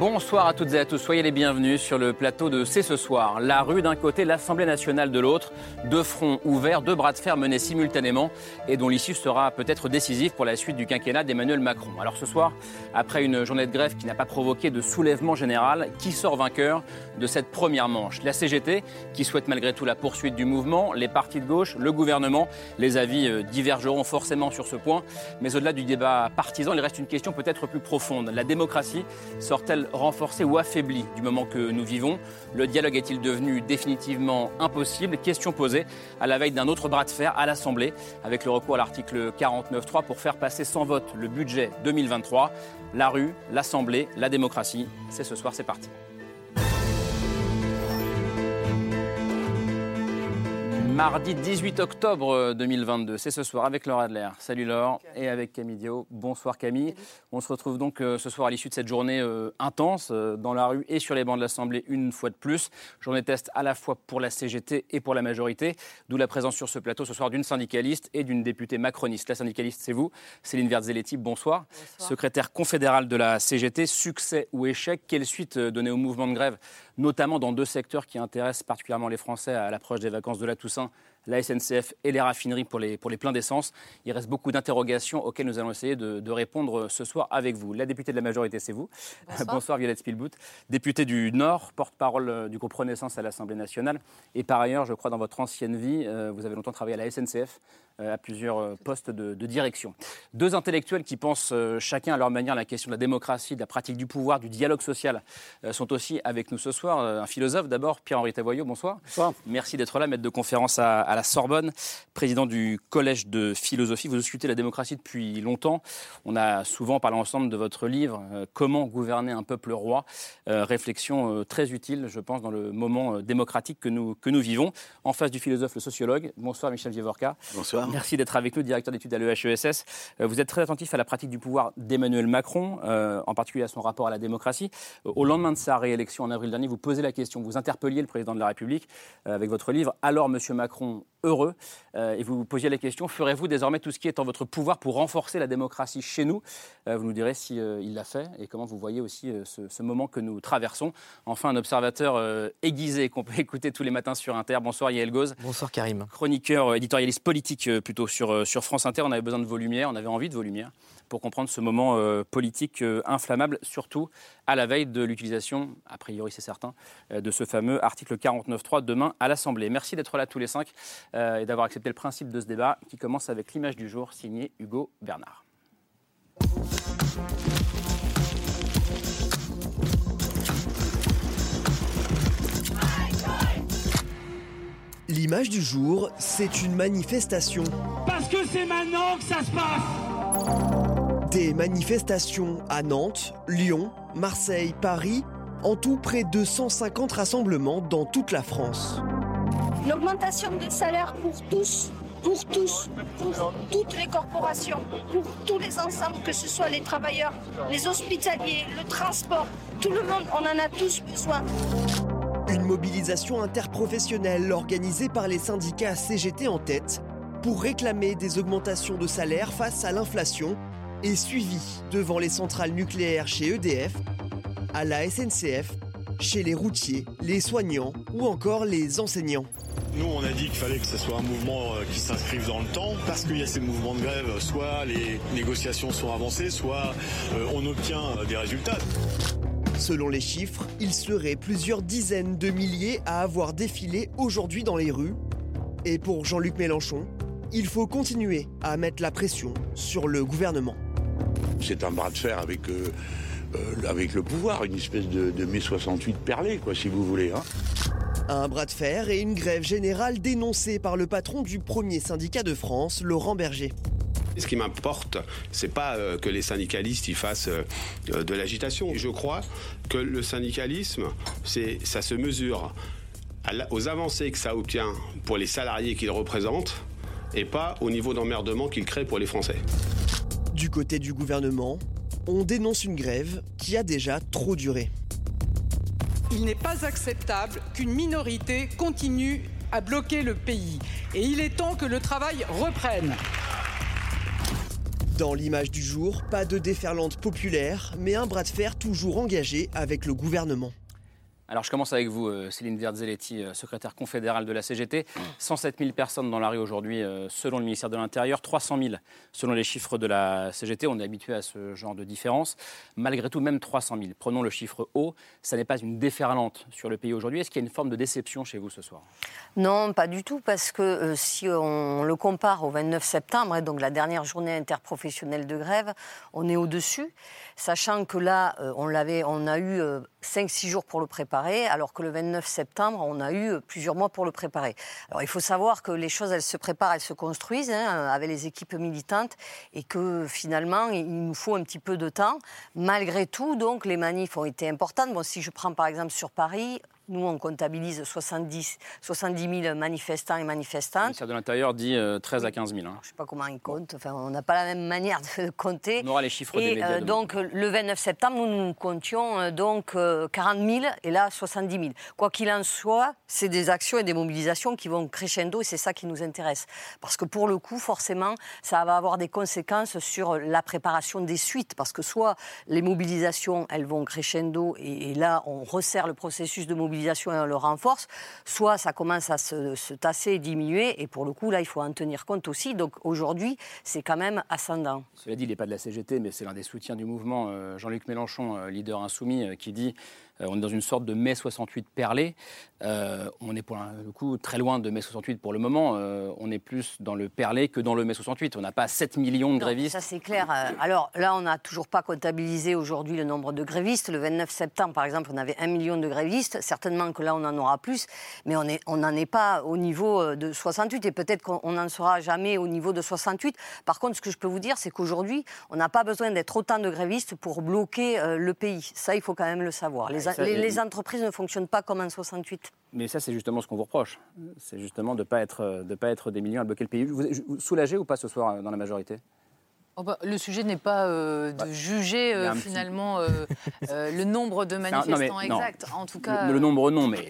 Bonsoir à toutes et à tous, soyez les bienvenus sur le plateau de C'est ce soir. La rue d'un côté, l'Assemblée nationale de l'autre, deux fronts ouverts, deux bras de fer menés simultanément et dont l'issue sera peut-être décisive pour la suite du quinquennat d'Emmanuel Macron. Alors ce soir, après une journée de grève qui n'a pas provoqué de soulèvement général, qui sort vainqueur de cette première manche? La CGT, qui souhaite malgré tout la poursuite du mouvement, les partis de gauche, le gouvernement. Les avis euh, divergeront forcément sur ce point, mais au-delà du débat partisan, il reste une question peut-être plus profonde. La démocratie sort-elle renforcé ou affaibli du moment que nous vivons Le dialogue est-il devenu définitivement impossible? Question posée à la veille d'un autre bras de fer à l'Assemblée avec le recours à l'article 49.3 pour faire passer sans vote le budget 2023. La rue, l'Assemblée, la démocratie, c'est ce soir, c'est parti. Mardi 18 octobre 2022, c'est ce soir avec Laure Adler. Salut Laure et avec Camille Dio. Bonsoir Camille. On se retrouve donc euh, ce soir à l'issue de cette journée euh, intense euh, dans la rue et sur les bancs de l'Assemblée une fois de plus. Journée test à la fois pour la CGT et pour la majorité, d'où la présence sur ce plateau ce soir d'une syndicaliste et d'une députée macroniste. La syndicaliste, c'est vous, Céline Verzelletti. Bonsoir. bonsoir. Secrétaire confédérale de la CGT, succès ou échec? Quelle suite donner au mouvement de grève notamment dans deux secteurs qui intéressent particulièrement les Français à l'approche des vacances de la Toussaint, la SNCF et les raffineries pour les, pour les pleins d'essence. Il reste beaucoup d'interrogations auxquelles nous allons essayer de, de, répondre ce soir avec vous. La députée de la majorité, c'est vous. Bonsoir. Bonsoir Violette Spielbout, députée du Nord, porte-parole du groupe Renaissance à l'Assemblée nationale. Et par ailleurs, je crois, dans votre ancienne vie, euh, vous avez longtemps travaillé à la SNCF euh, à plusieurs euh, postes de, de, direction. Deux intellectuels qui pensent euh, chacun à leur manière la question de la démocratie, de la pratique du pouvoir, du dialogue social euh, sont aussi avec nous ce soir. Un philosophe d'abord, Pierre-Henri Tavoyot, bonsoir. bonsoir. Merci d'être là, maître de conférence à, à, la Sorbonne, président du Collège de philosophie. Vous discutez la démocratie depuis longtemps. On a souvent parlé ensemble de votre livre euh, Comment gouverner un peuple roi. Euh, réflexion très utile, je pense, dans le moment démocratique que nous, que nous vivons. En face du philosophe, le sociologue. Bonsoir Michel Vievorka. Bonsoir. Merci d'être avec nous, directeur d'études à l'EHESS. Vous êtes très attentif à la pratique du pouvoir d'Emmanuel Macron, euh, en particulier à son rapport à la démocratie. Au lendemain de sa réélection en avril dernier, vous posez la question, vous interpelliez le président de la République euh, avec votre livre Alors, Monsieur Macron, heureux euh, Et vous posiez la question ferez-vous désormais tout ce qui est en votre pouvoir pour renforcer la démocratie chez nous? Euh, Vous nous direz si euh, il l'a fait et comment vous voyez aussi ce, ce, moment que nous traversons. Enfin, un observateur aiguisé qu'on peut écouter tous les matins sur Inter. Bonsoir Yael Goz. Bonsoir Karim. Chroniqueur, éditorialiste politique plutôt sur, sur France Inter. On avait besoin de vos lumières, on avait envie de vos lumières pour comprendre ce moment euh, politique euh, inflammable, surtout à la veille de l'utilisation, a priori c'est certain, euh, de ce fameux article 49.3 demain à l'Assemblée. Merci d'être là tous les cinq euh, et d'avoir accepté le principe de ce débat qui commence avec l'image du jour signée Hugo Bernard. L'image du jour, c'est une manifestation. Parce que c'est maintenant que ça se passe Des manifestations à Nantes, Lyon, Marseille, Paris, en tout près de 150 rassemblements dans toute la France. L'augmentation des salaires pour tous, pour tous, pour toutes les corporations, pour tous les ensembles, que ce soit les travailleurs, les hospitaliers, le transport, tout le monde, on en a tous besoin. Une mobilisation interprofessionnelle organisée par les syndicats CGT en tête pour réclamer des augmentations de salaire face à l'inflation et suivie devant les centrales nucléaires chez EDF, à la SNCF, chez les routiers, les soignants ou encore les enseignants. Nous, on a dit qu'il fallait que ce soit un mouvement euh, qui s'inscrive dans le temps, parce qu'il y a ces mouvements de grève, soit les négociations sont avancées, soit euh, on obtient des résultats. Selon les chiffres, il serait plusieurs dizaines de milliers à avoir défilé aujourd'hui dans les rues. Et pour Jean-Luc Mélenchon, il faut continuer à mettre la pression sur le gouvernement. C'est un bras de fer avec, euh, euh, avec le pouvoir, une espèce de, de mai 68 perlé, quoi, si vous voulez. Hein. Un bras de fer et une grève générale dénoncée par le patron du premier syndicat de France, Laurent Berger. Ce qui m'importe, c'est pas euh, que les syndicalistes y fassent euh, de l'agitation. Je crois que le syndicalisme, c'est, ça se mesure aux avancées que ça obtient pour les salariés qu'il représente et pas au niveau d'emmerdement qu'il crée pour les Français. Du côté du gouvernement, on dénonce une grève qui a déjà trop duré. Il n'est pas acceptable qu'une minorité continue à bloquer le pays. Et il est temps que le travail reprenne. Dans l'image du jour, pas de déferlante populaire, mais un bras de fer toujours engagé avec le gouvernement. Alors je commence avec vous, euh, Céline Verzelletti, euh, secrétaire confédérale de la CGT. 107 000 personnes dans la rue aujourd'hui, euh, selon le ministère de l'Intérieur, 300 000 selon les chiffres de la CGT. On est habitué à ce genre de différence. Malgré tout, même 300 000. Prenons le chiffre haut. Ça n'est pas une déferlante sur le pays aujourd'hui. Est-ce qu'il y a une forme de déception chez vous ce soir? Non, pas du tout, parce que si on le compare au 29 septembre, hein, donc la dernière journée interprofessionnelle de grève, on est au-dessus, sachant que là, on, l'avait, on a eu 5-6 jours pour le préparer, alors que le 29 septembre, on a eu plusieurs mois pour le préparer. Alors il faut savoir que les choses, elles se préparent, elles se construisent hein, avec les équipes militantes et que finalement, il nous faut un petit peu de temps. Malgré tout, donc, les manifs ont été importantes. Bon, si je prends par exemple sur Paris, nous, on comptabilise 70, 70 000 manifestants et manifestantes. Le ministère de l'Intérieur dit 13 euh, à 15 000. Hein. Je ne sais pas comment ils comptent. Enfin, on n'a pas la même manière de compter. On aura les chiffres des médias. Euh, donc, le 29 septembre, nous, nous comptions euh, donc 40 000 et là 70 000. Quoi qu'il en soit, c'est des actions et des mobilisations qui vont crescendo et c'est ça qui nous intéresse. Parce que pour le coup, forcément, ça va avoir des conséquences sur la préparation des suites. Parce que soit les mobilisations, elles vont crescendo et, et là, on resserre le processus de mobilisation et le renforce, soit ça commence à se, tasser et diminuer, et pour le coup, là, il faut en tenir compte aussi. Donc aujourd'hui, c'est quand même ascendant. Cela dit, il n'est pas de la CGT, mais c'est l'un des soutiens du mouvement, euh, Jean-Luc Mélenchon, euh, leader insoumis, euh, qui dit on est dans une sorte de mai 68 perlé. Euh, on est pour le coup très loin de mai 68 pour le moment. Euh, on est plus dans le perlé que dans le mai 68. On n'a pas 7 millions de grévistes. ça c'est clair. Alors là, on n'a toujours pas comptabilisé aujourd'hui le nombre de grévistes. Le 29 septembre, par exemple, on avait 1 million de grévistes. Certainement que là, on en aura plus. Mais on n'en est, pas au niveau de 68. Et peut-être qu'on n'en sera jamais au niveau de 68. Par contre, ce que je peux vous dire, c'est qu'aujourd'hui, on n'a pas besoin d'être autant de grévistes pour bloquer le pays. Ça, il faut quand même le savoir. Les les, entreprises ne fonctionnent pas comme en 68. Mais ça, c'est justement ce qu'on vous reproche. C'est justement de ne pas, être, de pas être des millions à bloquer le pays. Vous, vous soulagez ou pas ce soir euh, dans la majorité? Oh bah, le sujet n'est pas euh, de juger euh, finalement euh, le nombre de manifestants exacts. En tout cas, le, nombre non, mais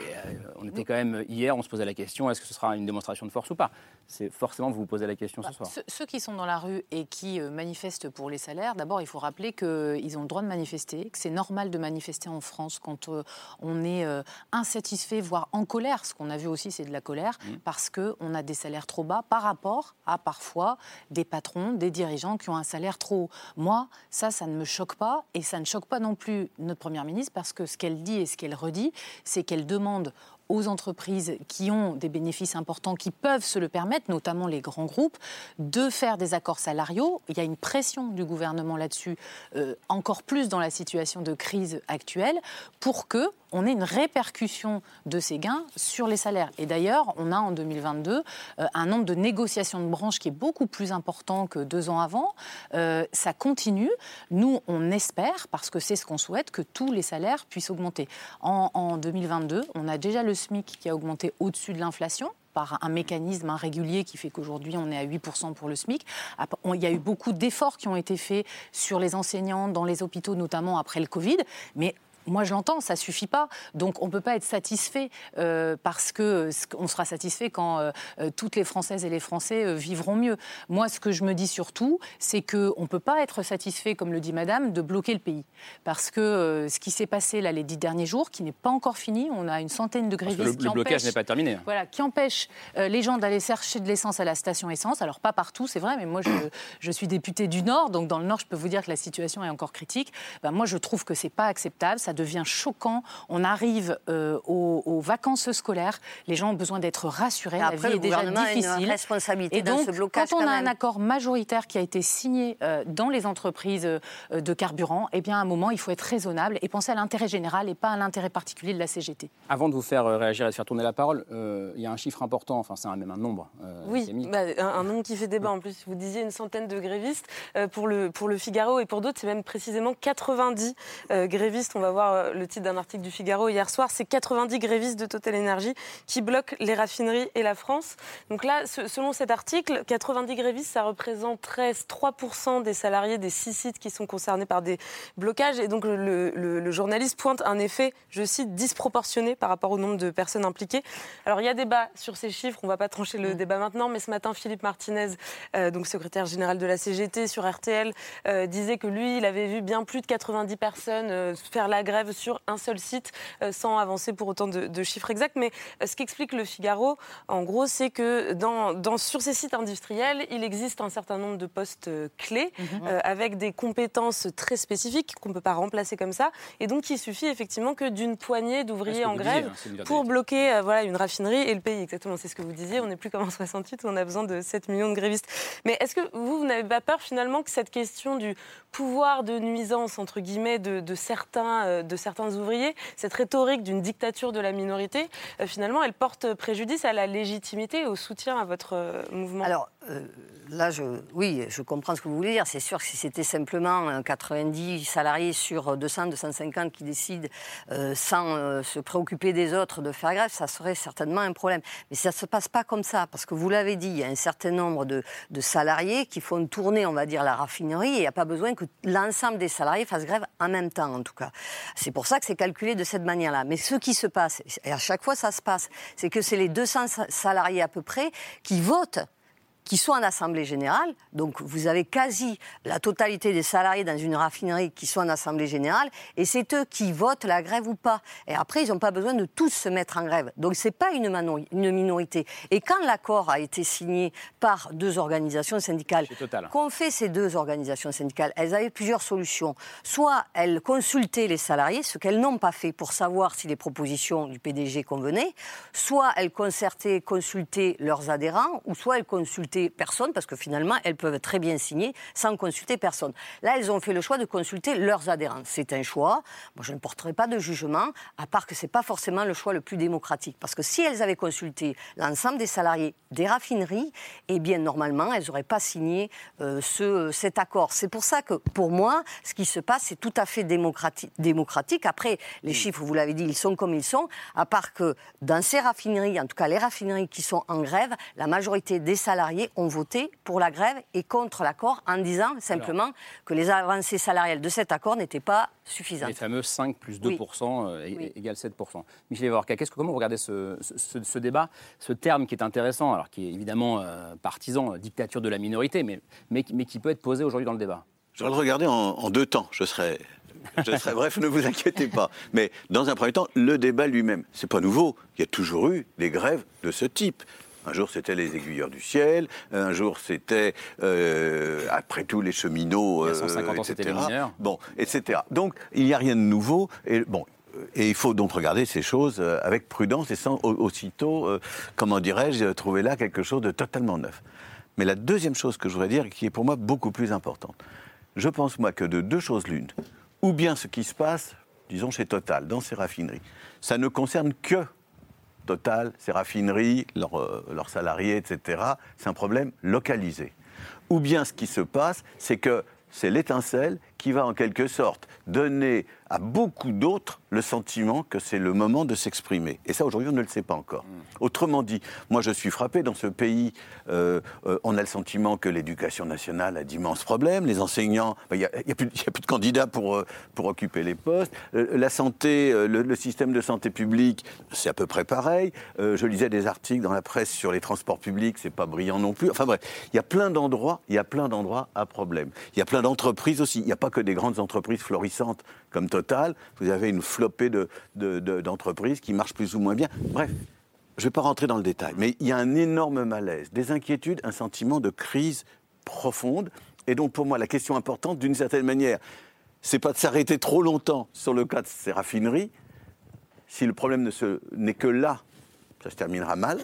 on était quand même hier, on se posait la question est-ce que ce sera une démonstration de force ou pas? C'est forcément vous vous posez la question ce bah, soir. Ceux, qui sont dans la rue et qui manifestent pour les salaires, d'abord il faut rappeler qu'ils ont le droit de manifester, que c'est normal de manifester en France quand on est insatisfait, voire en colère. Ce qu'on a vu aussi, c'est de la colère mmh. parce que on a des salaires trop bas par rapport à parfois des patrons, des dirigeants qui ont un salaire trop. Moi, ça, ça ne me choque pas et ça ne choque pas non plus notre Première ministre parce que ce qu'elle dit et ce qu'elle redit, c'est qu'elle demande aux entreprises qui ont des bénéfices importants, qui peuvent se le permettre, notamment les grands groupes, de faire des accords salariaux. Il y a une pression du gouvernement là-dessus, euh, encore plus dans la situation de crise actuelle, pour que on ait une répercussion de ces gains sur les salaires. Et d'ailleurs, on a en 2022 euh, un nombre de négociations de branches qui est beaucoup plus important que deux ans avant. Euh, ça continue. Nous, on espère, parce que c'est ce qu'on souhaite, que tous les salaires puissent augmenter. En, en 2022, on a déjà le SMIC qui a augmenté au-dessus de l'inflation par un mécanisme régulier qui fait qu'aujourd'hui on est à 8% pour le SMIC. Il y a eu beaucoup d'efforts qui ont été faits sur les enseignants, dans les hôpitaux notamment après le Covid, mais moi, je l'entends, ça suffit pas. Donc, on ne peut pas être satisfait euh, parce que on sera satisfait quand euh, euh, toutes les Françaises et les Français vivront mieux. Moi, ce que je me dis surtout, c'est qu'on ne peut pas être satisfait, comme le dit Madame, de bloquer le pays, parce que ce qui s'est passé là les dix derniers jours, qui n'est pas encore fini, on a une centaine de grévistes le, qui le blocage n'est pas terminé. Voilà, qui empêchent les gens d'aller chercher de l'essence à la station essence. Alors pas partout, c'est vrai, mais moi, je, je, suis députée du Nord, donc dans le Nord, je peux vous dire que la situation est encore critique. Ben, moi, je trouve que c'est pas acceptable. Ça devient choquant. On arrive euh, aux, vacances scolaires. Les gens ont besoin d'être rassurés. la vie est déjà difficile. responsabilité et donc, quand on a un accord majoritaire qui a été signé euh, dans les entreprises euh, de carburant, eh bien, à un moment, il faut être raisonnable et penser à l'intérêt général et pas à l'intérêt particulier de la CGT. Avant de vous faire réagir et de faire tourner la parole, il y a un chiffre important, enfin, c'est même un nombre. oui, bah, un, nombre qui fait débat. En plus, vous disiez une centaine de grévistes. pour, le, pour le Figaro et pour d'autres, c'est même précisément 90 grévistes. On va voir voir euh, le titre d'un article du Figaro hier soir, c'est 90 grévistes de Total Energy qui bloquent les raffineries et la France. Donc là, selon cet article, 90 grévistes, ça représente 13, 3% des salariés des six sites qui sont concernés par des blocages. Et donc le, le journaliste pointe un effet, je cite, disproportionné par rapport au nombre de personnes impliquées. Alors il y a débat sur ces chiffres, on ne va pas trancher le mm. débat maintenant, mais ce matin, Philippe Martinez, euh, donc secrétaire général de la CGT sur RTL, euh, disait que lui, il avait vu bien plus de 90 personnes euh, faire la grève sur un seul site, sans avancer pour autant de, chiffres exacts. Mais ce qu'explique le Figaro, en gros, c'est que dans, dans, sur ces sites industriels, il existe un certain nombre de postes clés, mm-hmm. avec des compétences très spécifiques qu'on ne peut pas remplacer comme ça. Et donc, il suffit effectivement que d'une poignée d'ouvriers en grève hein, pour bloquer voilà, une raffinerie et le pays. Exactement, c'est ce que vous disiez. On n'est plus comme en 68 où on a besoin de 7 millions de grévistes. Mais est-ce que vous, vous n'avez pas peur finalement que cette question du pouvoir de nuisance, entre guillemets, de, certains, euh, de certains ouvriers, cette rhétorique d'une dictature de la minorité, euh, finalement, elle porte préjudice à la légitimité et au soutien à votre euh, mouvement là, je, oui, je comprends ce que vous voulez dire. C'est sûr que si c'était simplement 90 salariés sur 200, 250 qui décident sans se préoccuper des autres de faire grève, ça serait certainement un problème. Mais ça ne se passe pas comme ça, parce que vous l'avez dit, il y a un certain nombre de, de salariés qui font tourner, on va dire, la raffinerie et il n'y a pas besoin que l'ensemble des salariés fassent grève en même temps, en tout cas. C'est pour ça que c'est calculé de cette manière-là. Mais ce qui se passe, et à chaque fois ça se passe, c'est que c'est les 200 salariés à peu près qui votent qui sont en assemblée générale. Donc vous avez quasi la totalité des salariés dans une raffinerie qui sont en assemblée générale, et c'est eux qui votent la grève ou pas. Et après, ils n'ont pas besoin de tous se mettre en grève. Donc c'est pas une, une minorité. Et quand l'accord a été signé par deux organisations syndicales, qu'ont fait ces deux organisations syndicales? Elles avaient plusieurs solutions. Soit elles consultaient les salariés, ce qu'elles n'ont pas fait pour savoir si les propositions du PDG convenaient, soit elles concertaient, consultaient leurs adhérents, ou soit elles consultaient personne, parce que finalement, elles peuvent très bien signer sans consulter personne. Là, elles ont fait le choix de consulter leurs adhérents. C'est un choix. Moi, je ne porterai pas de jugement, à part que ce n'est pas forcément le choix le plus démocratique. Parce que si elles avaient consulté l'ensemble des salariés des raffineries, eh bien, normalement, elles n'auraient pas signé euh, ce, cet accord. C'est pour ça que, pour moi, ce qui se passe, c'est tout à fait démocratique. démocratique. Après, les chiffres, vous l'avez dit, ils sont comme ils sont, à part que dans ces raffineries, en tout cas les raffineries qui sont en grève, la majorité des salariés ont voté pour la grève et contre l'accord en disant simplement que les avancées salariales de cet accord n'étaient pas suffisantes. Les fameux 5 plus 2% euh, égale 7% Michel Evorka, qu'est-ce que comment vous regardez ce, ce, débat, ce terme qui est intéressant, alors qui est évidemment euh, partisan, euh, dictature de la minorité, mais, mais, mais qui peut être posé aujourd'hui dans le débat Je vais le regarder en, en deux temps. Je serai je serai bref, ne vous inquiétez pas. Mais dans un premier temps, le débat lui-même, c'est pas nouveau. Il y a toujours eu des grèves de ce type. Un jour, c'était les aiguilleurs du ciel. Un jour, c'était, euh, après tout, les cheminots, il y a 150 ans, c'était les mineurs. Bon, etc. Donc, il n'y a rien de nouveau. Et bon, et il faut donc regarder ces choses euh, avec prudence et sans aussitôt, euh, comment dirais-je, trouver là quelque chose de totalement neuf. Mais la deuxième chose que je voudrais dire, qui est pour moi beaucoup plus importante, je pense moi que de deux choses l'une, ou bien ce qui se passe, disons chez Total, dans ces raffineries, ça ne concerne que Total, ses raffineries, euh, leurs, salariés, etc. C'est un problème localisé. Ou bien ce qui se passe, c'est que c'est l'étincelle qui va en quelque sorte donner à beaucoup d'autres le sentiment que c'est le moment de s'exprimer. Et ça, aujourd'hui, on ne le sait pas encore. Hmm. Autrement dit, moi, je suis frappé dans ce pays. Euh, euh, on a le sentiment que l'éducation nationale a d'immenses problèmes. Les enseignants, il n'y a, plus de candidats pour, euh, pour occuper les postes. la santé, le, système de santé publique, c'est à peu près pareil. je lisais des articles dans la presse sur les transports publics, c'est pas brillant non plus. Enfin bref, il y a plein d'endroits, il y a plein d'endroits à problème. Il y a plein d'entreprises aussi. Il n'y a pas que des grandes entreprises florissantes comme Total. Vous avez une flopée d'entreprises de, qui marchent plus ou moins bien. Bref, je ne vais pas rentrer dans le détail, mais il y a un énorme malaise, des inquiétudes, un sentiment de crise profonde. Et donc, pour moi, la question importante, d'une certaine manière, c'est pas de s'arrêter trop longtemps sur le cas de ces raffineries. Si le problème n'est que là, ça se terminera mal,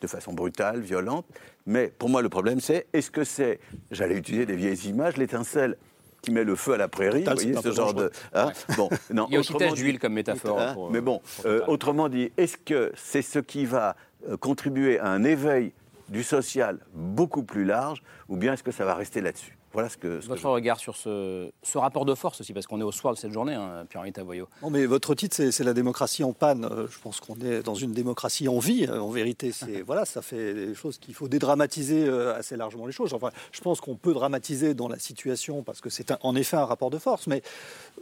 de façon brutale, violente. Mais pour moi, le problème, c'est est-ce que c'est, j'allais utiliser des vieilles images, l'étincelle qui met le feu à la prairie. vous voyez, ce genre de. Hein bon, non, Il y a aussi d'huile comme métaphore. Hein, mais bon, euh, autrement dit, est-ce que c'est ce qui va euh, contribuer à un éveil du social beaucoup plus large, ou bien est-ce que ça va rester là-dessus? Voilà ce que. Votre regard sur ce, ce, rapport de force aussi, parce qu'on est au soir de cette journée, hein, Pierre-Henri Tavoyot. Non, mais votre titre, c'est la démocratie en panne. Euh, je pense qu'on est dans une démocratie en vie. En vérité, c'est voilà, ça fait des choses qu'il faut dédramatiser euh, assez largement les choses. Enfin, je pense qu'on peut dramatiser dans la situation parce que c'est en effet un rapport de force, mais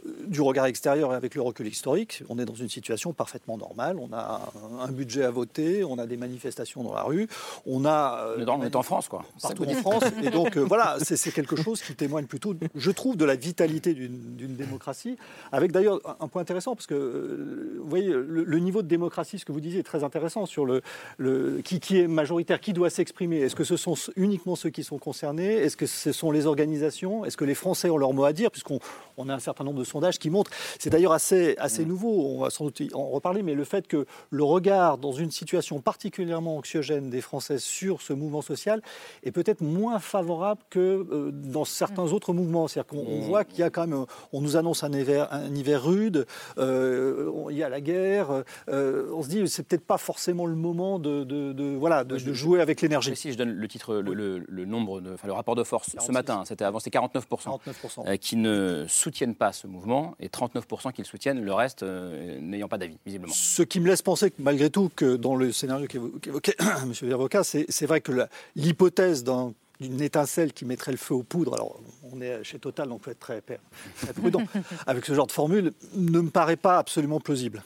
euh, du regard extérieur et avec le recul historique, on est dans une situation parfaitement normale. On a un budget à voter, on a des manifestations dans la rue, on a. on est en France, quoi. Partout en France, et donc voilà, c'est quelque chose chose qui témoigne plutôt, je trouve, de la vitalité d'une démocratie. Avec d'ailleurs un point intéressant, parce que euh, vous voyez, le, niveau de démocratie, ce que vous disiez, est très intéressant sur le, le qui, qui, est majoritaire, qui doit s'exprimer. Est-ce que ce sont uniquement ceux qui sont concernés? Est-ce que ce sont les organisations? Est-ce que les Français ont leur mot à dire? Puisqu'on on a un certain nombre de sondages qui montrent. C'est d'ailleurs assez, assez nouveau, on va sans doute en reparler, mais le fait que le regard dans une situation particulièrement anxiogène des Français sur ce mouvement social est peut-être moins favorable que euh, dans certains mm. autres mouvements. C'est-à-dire qu'on mm. voit qu'il y a quand même, on nous annonce un hiver, un hiver rude, euh, il y a la guerre. Euh, on se dit, c'est peut-être pas forcément le moment de, de, voilà, de, jouer avec l'énergie. Si je donne le titre, le, nombre, de, enfin, le rapport de force ce matin, c'était avant, c'était 49%, 49%. qui ne soutiennent pas ce mouvement et 39% qui le soutiennent, le reste n'ayant pas d'avis, visiblement. Ce qui me laisse penser que malgré tout, que dans le scénario qu'évoquait M. Vervoca, c'est vrai que l'hypothèse d'un d'une étincelle qui mettrait le feu aux poudres, alors on est chez Total, donc on peut être très, très prudent avec ce genre de formule, ne me paraît pas absolument plausible.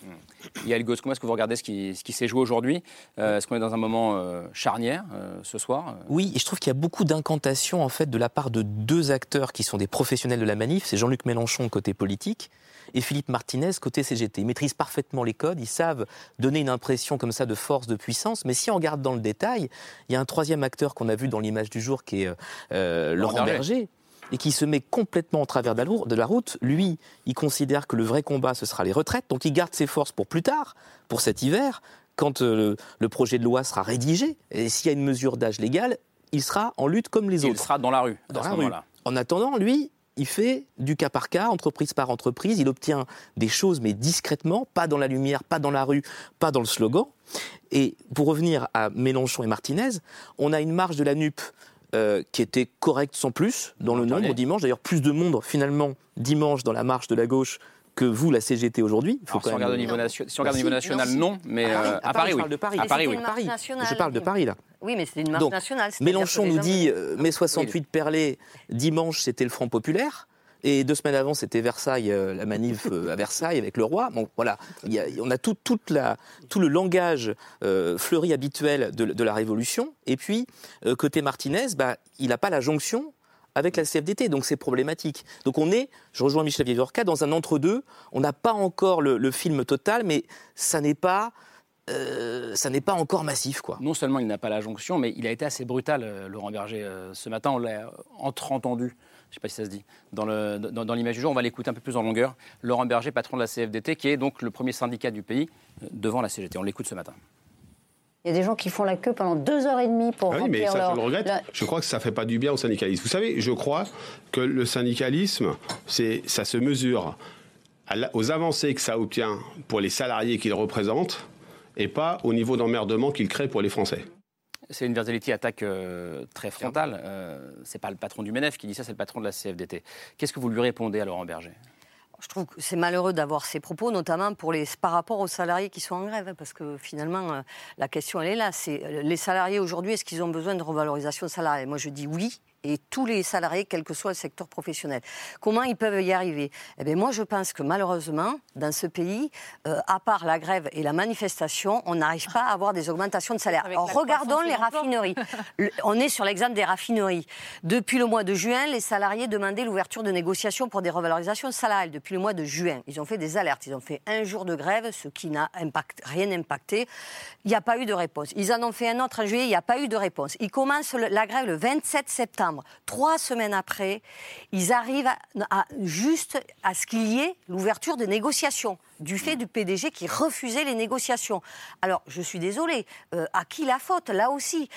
Yael Goss, comment est-ce que vous regardez ce qui, ce qui s'est joué aujourd'hui euh, Est-ce qu'on est dans un moment euh, charnière euh, ce soir Oui, et je trouve qu'il y a beaucoup d'incantations en fait de la part de deux acteurs qui sont des professionnels de la manif. C'est Jean-Luc Mélenchon côté politique et Philippe Martinez côté CGT. Ils maîtrisent parfaitement les codes, ils savent donner une impression comme ça de force, de puissance, mais si on regarde dans le détail, il y a un troisième acteur qu'on a vu dans l'image du jour qui est euh, Laurent Berger et qui se met complètement en travers de la route. Lui, il considère que le vrai combat, ce sera les retraites, donc il garde ses forces pour plus tard, pour cet hiver, quand euh, le projet de loi sera rédigé, et s'il y a une mesure d'âge légal, il sera en lutte comme les autres. Il sera dans la rue. Dans la rue. En attendant, lui, il fait du cas par cas, entreprise par entreprise. Il obtient des choses, mais discrètement, pas dans la lumière, pas dans la rue, pas dans le slogan. Et pour revenir à Mélenchon et Martinez, on a une marge de la NUP euh, qui était correcte sans plus dans le nombre dimanche. D'ailleurs, plus de monde finalement dimanche dans la marche de la gauche que vous, la CGT aujourd'hui. Si, on regarde au niveau, national, non, mais euh, à, Paris, oui. de Paris. À Paris, oui. Je parle de Paris, là. Oui, mais c'est une marche nationale. Mélenchon nous dit euh, mai 68 perlé, dimanche, c'était le Front populaire. Et deux semaines avant, c'était Versailles, euh, la manif à Versailles avec le roi. Bon, voilà, on a tout, toute la, tout le langage fleuri habituel de, la Révolution. Et puis, côté Martinez, bah, il n'a pas la jonction avec la CFDT. Donc c'est problématique. Donc on est, je rejoins Michel Vivorca, dans un entre-deux. On n'a pas encore le, film total, mais ça n'est pas. Euh, ça n'est pas encore massif. Quoi. Non seulement il n'a pas la jonction, mais il a été assez brutal, euh, Laurent Berger. Euh, ce matin, on l'a entre-entendu, je ne sais pas si ça se dit, dans, dans l'image du jour. On va l'écouter un peu plus en longueur. Laurent Berger, patron de la CFDT, qui est donc le premier syndicat du pays devant la CGT. On l'écoute ce matin. Il y a des gens qui font la queue pendant deux heures et demie pour ah oui, mais ça, je le regrette. Je crois que ça ne fait pas du bien au syndicalisme. Vous savez, je crois que le syndicalisme, c'est, ça se mesure aux avancées que ça obtient pour les salariés qu'il représente et pas au niveau d'emmerdement qu'il crée pour les Français. C'est une Versality attaque euh, très frontale. Euh, c'est pas le patron du MENEF qui dit ça, c'est le patron de la CFDT. Qu'est-ce que vous lui répondez à Laurent Berger? Je trouve que c'est malheureux d'avoir ces propos, notamment pour les, par rapport aux salariés qui sont en grève, parce que finalement, euh, la question, elle est là. C'est euh, les salariés aujourd'hui, est-ce qu'ils ont besoin de revalorisation salariale? Moi, je dis oui, et tous les salariés, quel que soit le secteur professionnel. Comment ils peuvent y arriver? Eh bien, moi, je pense que malheureusement, dans ce pays, euh, à part la grève et la manifestation, on n'arrive pas à avoir des augmentations de salaire. Alors, regardons les raffineries. on est sur l'exemple des raffineries. Depuis le mois de juin, les salariés demandaient l'ouverture de négociations pour des revalorisations salariales. Depuis le mois de juin, ils ont fait des alertes. Ils ont fait un jour de grève, ce qui n'a rien impacté. Il n'y a pas eu de réponse. Ils en ont fait un autre en juillet, il n'y a pas eu de réponse. Ils commencent la grève le 27 septembre. Trois semaines après, ils arrivent à, juste à ce qu'il y ait l'ouverture de négociations du fait du PDG qui refusait les négociations. Alors, je suis désolée, euh, à qui la faute? Là aussi,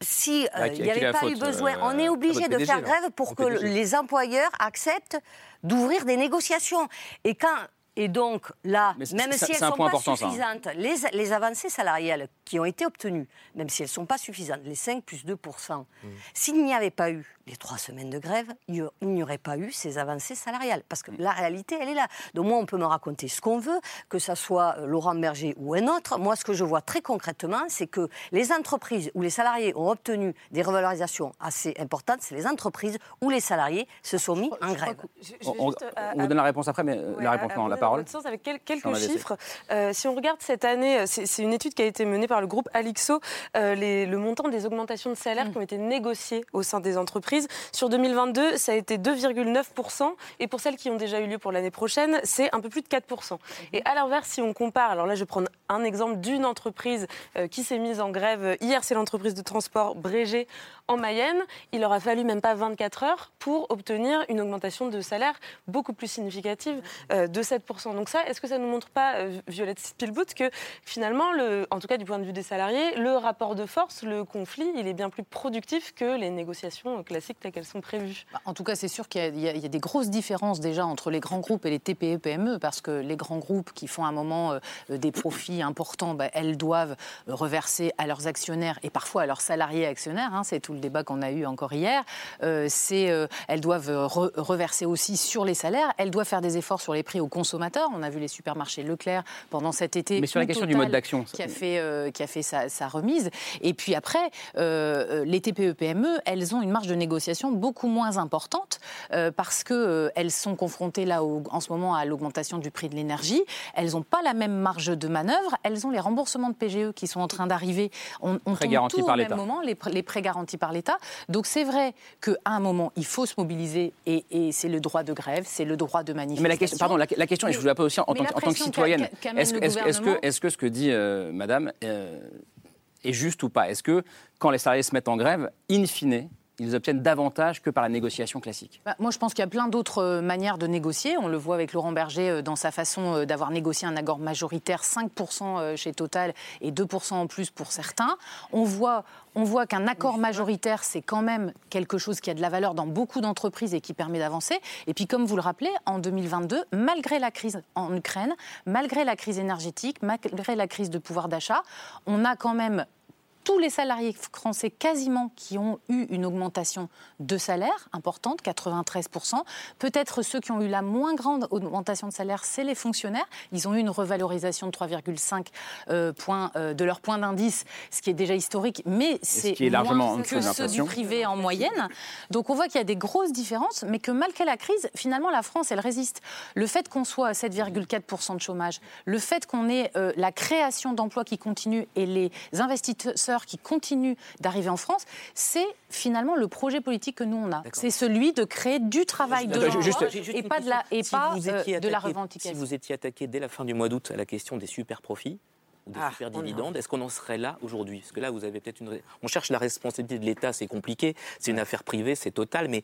si euh, il n'y avait pas eu besoin, euh, on est obligé de faire grève pour que les employeurs acceptent d'ouvrir des négociations. Et quand Et donc là, même si elles ne sont pas important, ça, hein. suffisantes, les, les avancées salariales qui ont été obtenues, même si elles ne sont pas suffisantes, les 5 plus 2% Mmh. s'il n'y avait pas eu les trois semaines de grève, il n'y aurait pas eu ces avancées salariales. Parce que la réalité, elle est là. Donc moi, on peut me raconter ce qu'on veut, que ça soit euh, Laurent Berger ou un autre. Moi, ce que je vois très concrètement, c'est que les entreprises où les salariés ont obtenu des revalorisations assez importantes, c'est les entreprises où les salariés se sont mis en grève. On, on- on vous donne la réponse après, mais euh, la réponse, non, la parole. Dans votre sens, avec quel- quelques chiffres. Euh, si on regarde cette année, euh, c'est une étude qui a été menée par le groupe Alixo, euh, les- le montant des augmentations de salaire qui ont été négociées au sein des entreprises. Sur 2022, ça a été 2,9%. Et pour celles qui ont déjà eu lieu pour l'année prochaine, c'est un peu plus de 4%. Et à l'inverse, si on compare, alors là, je vais prendre un exemple d'une entreprise euh, qui s'est mise en grève. Hier, c'est l'entreprise de transport Brégé en Mayenne. Il aura fallu même pas 24 heures pour obtenir une augmentation de salaire beaucoup plus significative euh, de 7%. Donc ça, est-ce que ça ne nous montre pas, euh, Violette Spielboot, que finalement, le, en tout cas du point de vue des salariés, le rapport de force, le conflit, il est bien plus productif que les négociations classiques telles qu'elles sont prévues? Bah, En tout cas, c'est sûr qu'il y, a- des grosses différences déjà entre les grands groupes et les TPE, PME, parce que les grands groupes qui font à un moment euh, des profits importants, bah, elles doivent reverser à leurs actionnaires et parfois à leurs salariés actionnaires. hein, c'est tout le débat qu'on a eu encore hier. Euh, c'est, euh, elles doivent re- reverser aussi sur les salaires. Elles doivent faire des efforts sur les prix aux consommateurs. On a vu les supermarchés Leclerc pendant cet été. Mais sur la question du mode d'action, qui a fait, euh, qui a fait sa, sa remise. Et puis après, euh, les TPE-PME, elles ont une marge de négociation beaucoup moins importante parce qu'elles sont confrontées là au- en ce moment à l'augmentation du prix de l'énergie. Elles n'ont pas la même marge de manœuvre. Elles ont les remboursements de PGE qui sont en train d'arriver. On, on tombe par au même moment, les, les prêts garantis par l'État. Donc c'est vrai qu'à un moment, il faut se mobiliser et, et c'est le droit de grève, c'est le droit de manifestation. Mais la question, pardon, la, la question, et je vous la pose aussi en, tant, que- en tant que pression citoyenne. que, est-ce que ce que dit euh, Madame euh, est juste ou pas? Est-ce que quand les salariés se mettent en grève, in fine, ils obtiennent davantage que par la négociation classique Bah, moi, je pense qu'il y a plein d'autres euh, manières de négocier. On le voit avec Laurent Berger euh, dans sa façon euh, d'avoir négocié un accord majoritaire, 5% euh, chez Total et 2% en plus pour certains. On voit, on voit qu'un accord majoritaire, c'est quand même quelque chose qui a de la valeur dans beaucoup d'entreprises et qui permet d'avancer. Et puis, comme vous le rappelez, en 2022, malgré la crise en Ukraine, malgré la crise énergétique, malgré la crise de pouvoir d'achat, on a quand même tous les salariés français quasiment qui ont eu une augmentation de salaire importante, 93%. Peut-être ceux qui ont eu la moins grande augmentation de salaire, c'est les fonctionnaires. Ils ont eu une revalorisation de 3,5 euh, points euh, de leur point d'indice, ce qui est déjà historique, mais c'est est largement en moins que ceux du privé en moyenne. Donc on voit qu'il y a des grosses différences, mais que malgré la crise, finalement la France, elle résiste. Le fait qu'on soit à 7,4% de chômage, le fait qu'on ait euh, la création d'emplois qui continue et les investisseurs qui continuent d'arriver en France, c'est finalement le projet politique que nous on a. C'est celui de créer du travail de l'emploi et pas de la et Si pas vous euh, étiez de la attaqué- revendication. Si vous étiez attaqué dès la fin du mois d'août à la question des super profits des Ah, super dividendes, est-ce qu'on en serait là aujourd'hui? Parce que là, vous avez peut-être une. On cherche la responsabilité de l'État, c'est compliqué, c'est une affaire privée, c'est total, mais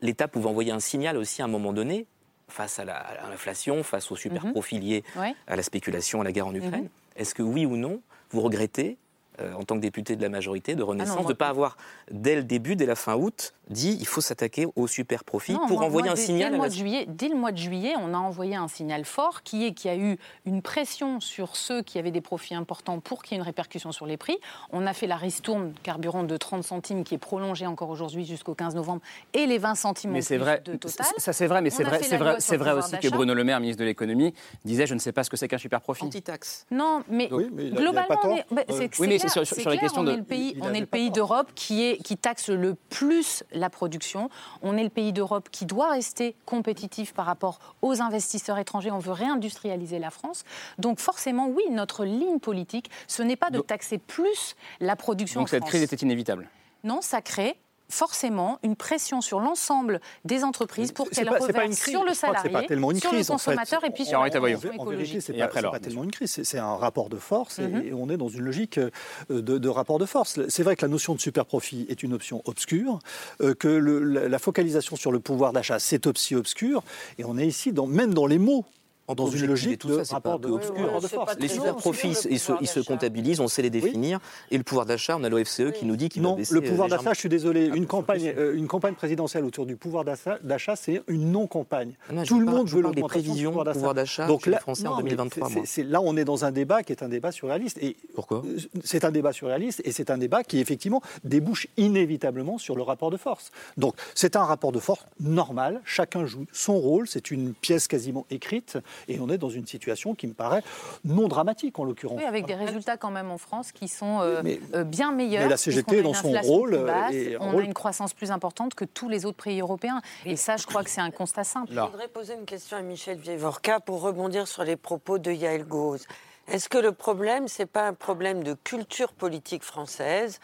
l'État pouvait envoyer un signal aussi à un moment donné face à la- à l'inflation, face aux super Mhm. liés Ouais. à la spéculation, à la guerre en Ukraine. Mhm. Est-ce que oui ou non, vous regrettez en tant que député de la majorité de Renaissance, Ah moi- de ne pas avoir, dès le début, dès la fin août, dit il faut s'attaquer aux super profits Non, pour moi- envoyer moi, un dès- signal Dès le, mois la de juillet, dès le mois de juillet, on a envoyé un signal fort qui est qu'il y a eu une pression sur ceux qui avaient des profits importants pour qu'il y ait une répercussion sur les prix. On a fait la ristourne carburant de 30 centimes qui est prolongée encore aujourd'hui jusqu'au 15 novembre et les 20 centimes en Mais c'est plus vrai, de Total. ça c'est vrai, mais c'est a vrai, c'est vrai, c'est vrai aussi que. Bruno Le Maire, ministre de l'économie, disait je ne sais pas ce que c'est qu'un super profit. Anti-taxe. Non, mais, Oui, mais il a- il a globalement, pas bah, Euh, c'est- oui, mais clair, sur- sur- c'est sur les questions on de- est le pays, il on est le pays d'Europe qui est qui taxe le plus la production. On est le pays d'Europe qui doit rester compétitif par rapport aux investisseurs étrangers. On veut réindustrialiser la France. Donc forcément, oui, notre ligne politique, ce n'est pas de taxer plus la production Donc en cette France. crise était inévitable. Non, ça crée forcément une pression sur l'ensemble des entreprises pour qu'elles reversent crise. sur le salarié, pas tellement une sur crise, le en fait. consommateur et puis sur la transition En vérité, écologique. c'est pas, tellement une crise, c'est- un rapport de force et- Mhm. et on est dans une logique euh, de, de rapport de force. C'est vrai que la notion de super profit est une option obscure, euh, que le- la, la focalisation sur le pouvoir d'achat, c'est aussi obscur, et on est ici, dans, même dans les mots, dans une logique tout de ça, rapport pas de, obscur. rapport de force. Les super profits, ils se, ils se comptabilisent, on sait les définir. Et le pouvoir d'achat, on a l'OFCE qui nous dit qu'il va Non, le pouvoir euh, d'achat, je suis désolé, une campagne, euh, une campagne présidentielle autour du pouvoir d'achat, c'est une non-campagne. Ah non, Tout le parle- monde veut des l'augmentation du prévisions pouvoir d'achat. pouvoir d'achat Donc les là, Français en non, mais 2023, c'est- moi. c'est- là, on est dans un débat qui est un débat surréaliste. Et Pourquoi? euh, C'est un débat surréaliste et c'est un débat qui effectivement débouche inévitablement sur le rapport de force. Donc c'est un rapport de force normal. Chacun joue son rôle. C'est une pièce quasiment écrite et on est dans une situation qui me paraît non dramatique en l'occurrence. Oui, avec des résultats quand même en France qui sont euh, Mais- euh, bien meilleurs. mais la CGT dans son inflation rôle, euh, basse, est un on rôle- a une croissance plus importante que tous les autres pays européens. Et ça, je crois que c'est un constat simple. Je voudrais poser une question à Michel Vievorka pour rebondir sur les propos de Yael Gauze. Est-ce que le problème, c'est pas un problème de culture politique française,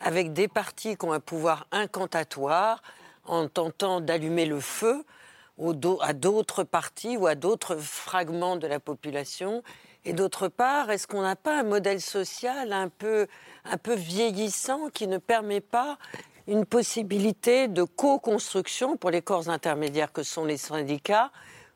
avec des partis qui ont un pouvoir incantatoire en tentant d'allumer le feu au do- à d'autres partis ou à d'autres fragments de la population. Et d'autre part, est-ce qu'on n'a pas un modèle social un peu, un peu vieillissant qui ne permet pas une possibilité de co-construction pour les corps intermédiaires que sont les syndicats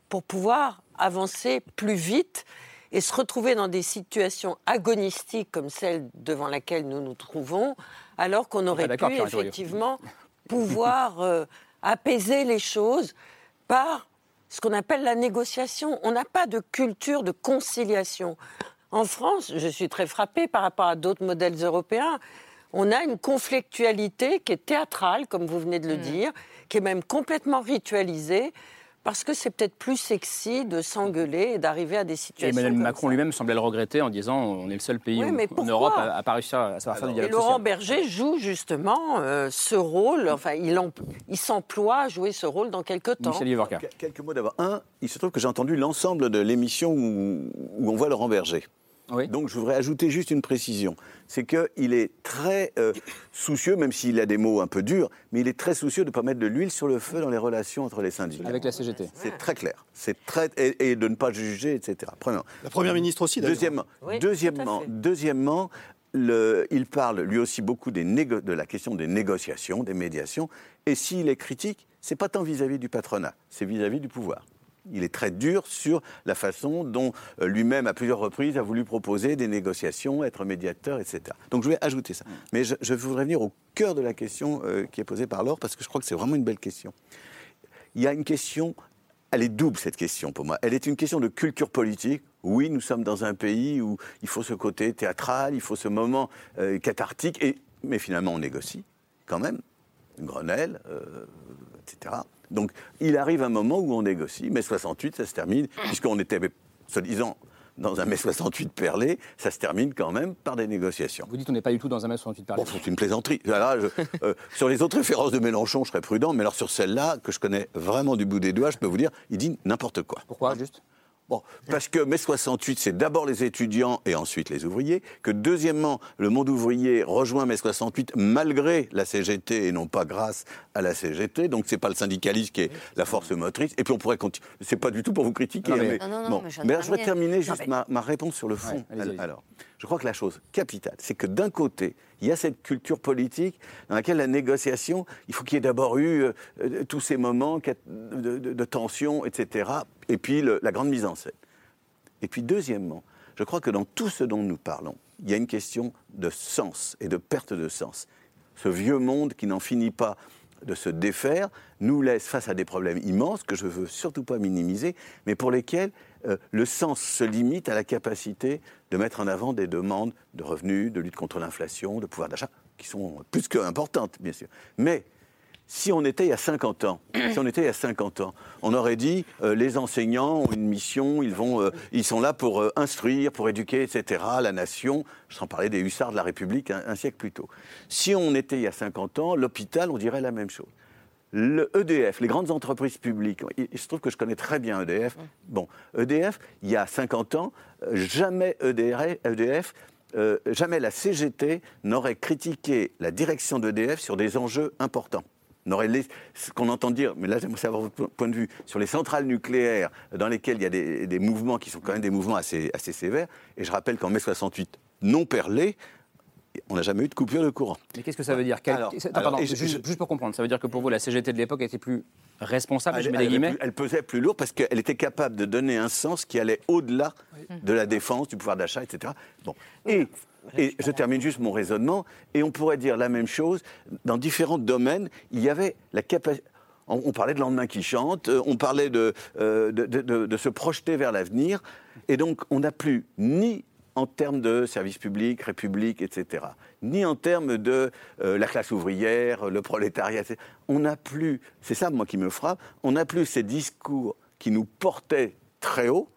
pour pouvoir avancer plus vite et se retrouver dans des situations agonistiques comme celle devant laquelle nous nous trouvons, alors qu'on aurait pu effectivement pouvoir euh, apaiser les choses par ce qu'on appelle la négociation. On n'a pas de culture de conciliation. En France, je suis très frappée par rapport à d'autres modèles européens. On a une conflictualité qui est théâtrale, comme vous venez de Mm. le dire, qui est même complètement ritualisée, parce que c'est peut-être plus sexy de s'engueuler et d'arriver à des Et situations. Emmanuel comme Macron lui-même semblait le regretter en disant on est le seul pays Oui, où- mais en Europe à n'a pas réussi à, à savoir faire du Et dialogue Laurent social. Berger joue justement euh, ce rôle, enfin, il, em- il s'emploie à jouer ce rôle dans quelques temps. Quel- Quelques mots d'abord. Un, il se trouve que j'ai entendu l'ensemble de l'émission où, où on voit Laurent Berger. Donc je voudrais ajouter juste une précision. C'est qu'il est très euh, soucieux, même s'il a des mots un peu durs, mais il est très soucieux de ne pas mettre de l'huile sur le feu dans les relations entre les syndicats. Avec la CGT. C'est très clair. C'est très et, et de ne pas juger, etc. Premièrement. La première ministre aussi, d'ailleurs. Deuxièmement, Oui, deuxièmement, deuxièmement le- il parle lui aussi beaucoup des négo- de la question des négociations, des médiations. Et s'il est critique, c'est pas tant vis-à-vis du patronat, c'est vis-à-vis du pouvoir. Il est très dur sur la façon dont euh, lui-même, à plusieurs reprises, a voulu proposer des négociations, être médiateur, etc. Donc je vais ajouter ça. Mais je, je voudrais venir au cœur de la question euh, qui est posée par Laure, parce que je crois que c'est vraiment une belle question. Il y a une question, elle est double cette question pour moi. Elle est une question de culture politique. Oui, nous sommes dans un pays où il faut ce côté théâtral, il faut ce moment euh, cathartique, et, mais finalement on négocie quand même. Grenelle, euh, etc. Donc il arrive un moment où on négocie. Mai 68, ça se termine, puisqu'on était, soi-disant, dans un mai 68 perlé, ça se termine quand même par des négociations. Vous dites on n'est pas du tout dans un mai 68 par Bon, c'est une plaisanterie. Je- euh, sur les autres références de Mélenchon, je serais prudent, mais alors sur celle-là, que je connais vraiment du bout des doigts, je peux vous dire, il dit n'importe quoi. Pourquoi, juste? Bon, parce que mai 68, c'est d'abord les étudiants et ensuite les ouvriers, que deuxièmement, le monde ouvrier rejoint mai 68 malgré la CGT et non pas grâce à la CGT, donc c'est pas le syndicalisme qui est la force motrice, et puis on pourrait continuer, c'est pas du tout pour vous critiquer, Non, mais- mais, Non, non, non, bon. mais je mais alors, je voudrais terminer. juste mais- ma, ma réponse sur le fond. Ouais, allez-y. alors, je crois que la chose capitale, c'est que d'un côté, il y a cette culture politique dans laquelle la négociation, il faut qu'il y ait d'abord eu euh, euh, tous ces moments de, tension, etc., et puis la grande mise en scène. Et puis deuxièmement, je crois que dans tout ce dont nous parlons, il y a une question de sens et de perte de sens. Ce vieux monde qui n'en finit pas de se défaire nous laisse face à des problèmes immenses que je ne veux surtout pas minimiser, mais pour lesquels euh, le sens se limite à la capacité de mettre en avant des demandes de revenus, de lutte contre l'inflation, de pouvoir d'achat, qui sont plus qu'importantes, bien sûr. Mais si on était il y a 50 ans, si on était il y a 50 ans, on aurait dit euh, les enseignants ont une mission, ils vont, euh, ils sont là pour euh, instruire, pour éduquer, etc. La nation, je sans parler des hussards de la République un, un siècle plus tôt. Si on était il y a 50 ans, l'hôpital, on dirait la même chose. Le EDF, les grandes entreprises publiques, il, se trouve que je connais très bien EDF. Bon, EDF, il y a 50 ans, jamais EDF euh, jamais la CGT n'aurait critiqué la direction d'EDF sur des enjeux importants. Ce qu'on entend dire, mais là j'aimerais savoir votre po- point de vue, sur les centrales nucléaires dans lesquelles il y a des, des mouvements qui sont quand même des mouvements assez, assez sévères. Et je rappelle qu'en mai 68, non perlé, on n'a jamais eu de coupure de courant. Mais qu'est-ce que ça veut dire Quel- Alors- c'est- alors, pardon, et je- juste, pour comprendre, ça veut dire que pour vous, la CGT de l'époque était plus responsable, je elle, mets des elle avait guillemets. plus- elle pesait plus lourd parce qu'elle était capable de donner un sens qui allait au-delà de la défense, du pouvoir d'achat, etc. Bon. Et, et je termine juste mon raisonnement. Et on pourrait dire la même chose dans différents domaines. Il y avait la capacité. On, parlait de lendemain qui chante, euh, on parlait de, euh, de- de se projeter vers l'avenir. Et donc, on n'a plus ni en termes de services publics, république, etc., ni en termes de euh, la classe ouvrière, le prolétariat, etc. On n'a plus, c'est ça moi qui me frappe, on n'a plus ces discours qui nous portaient très haut,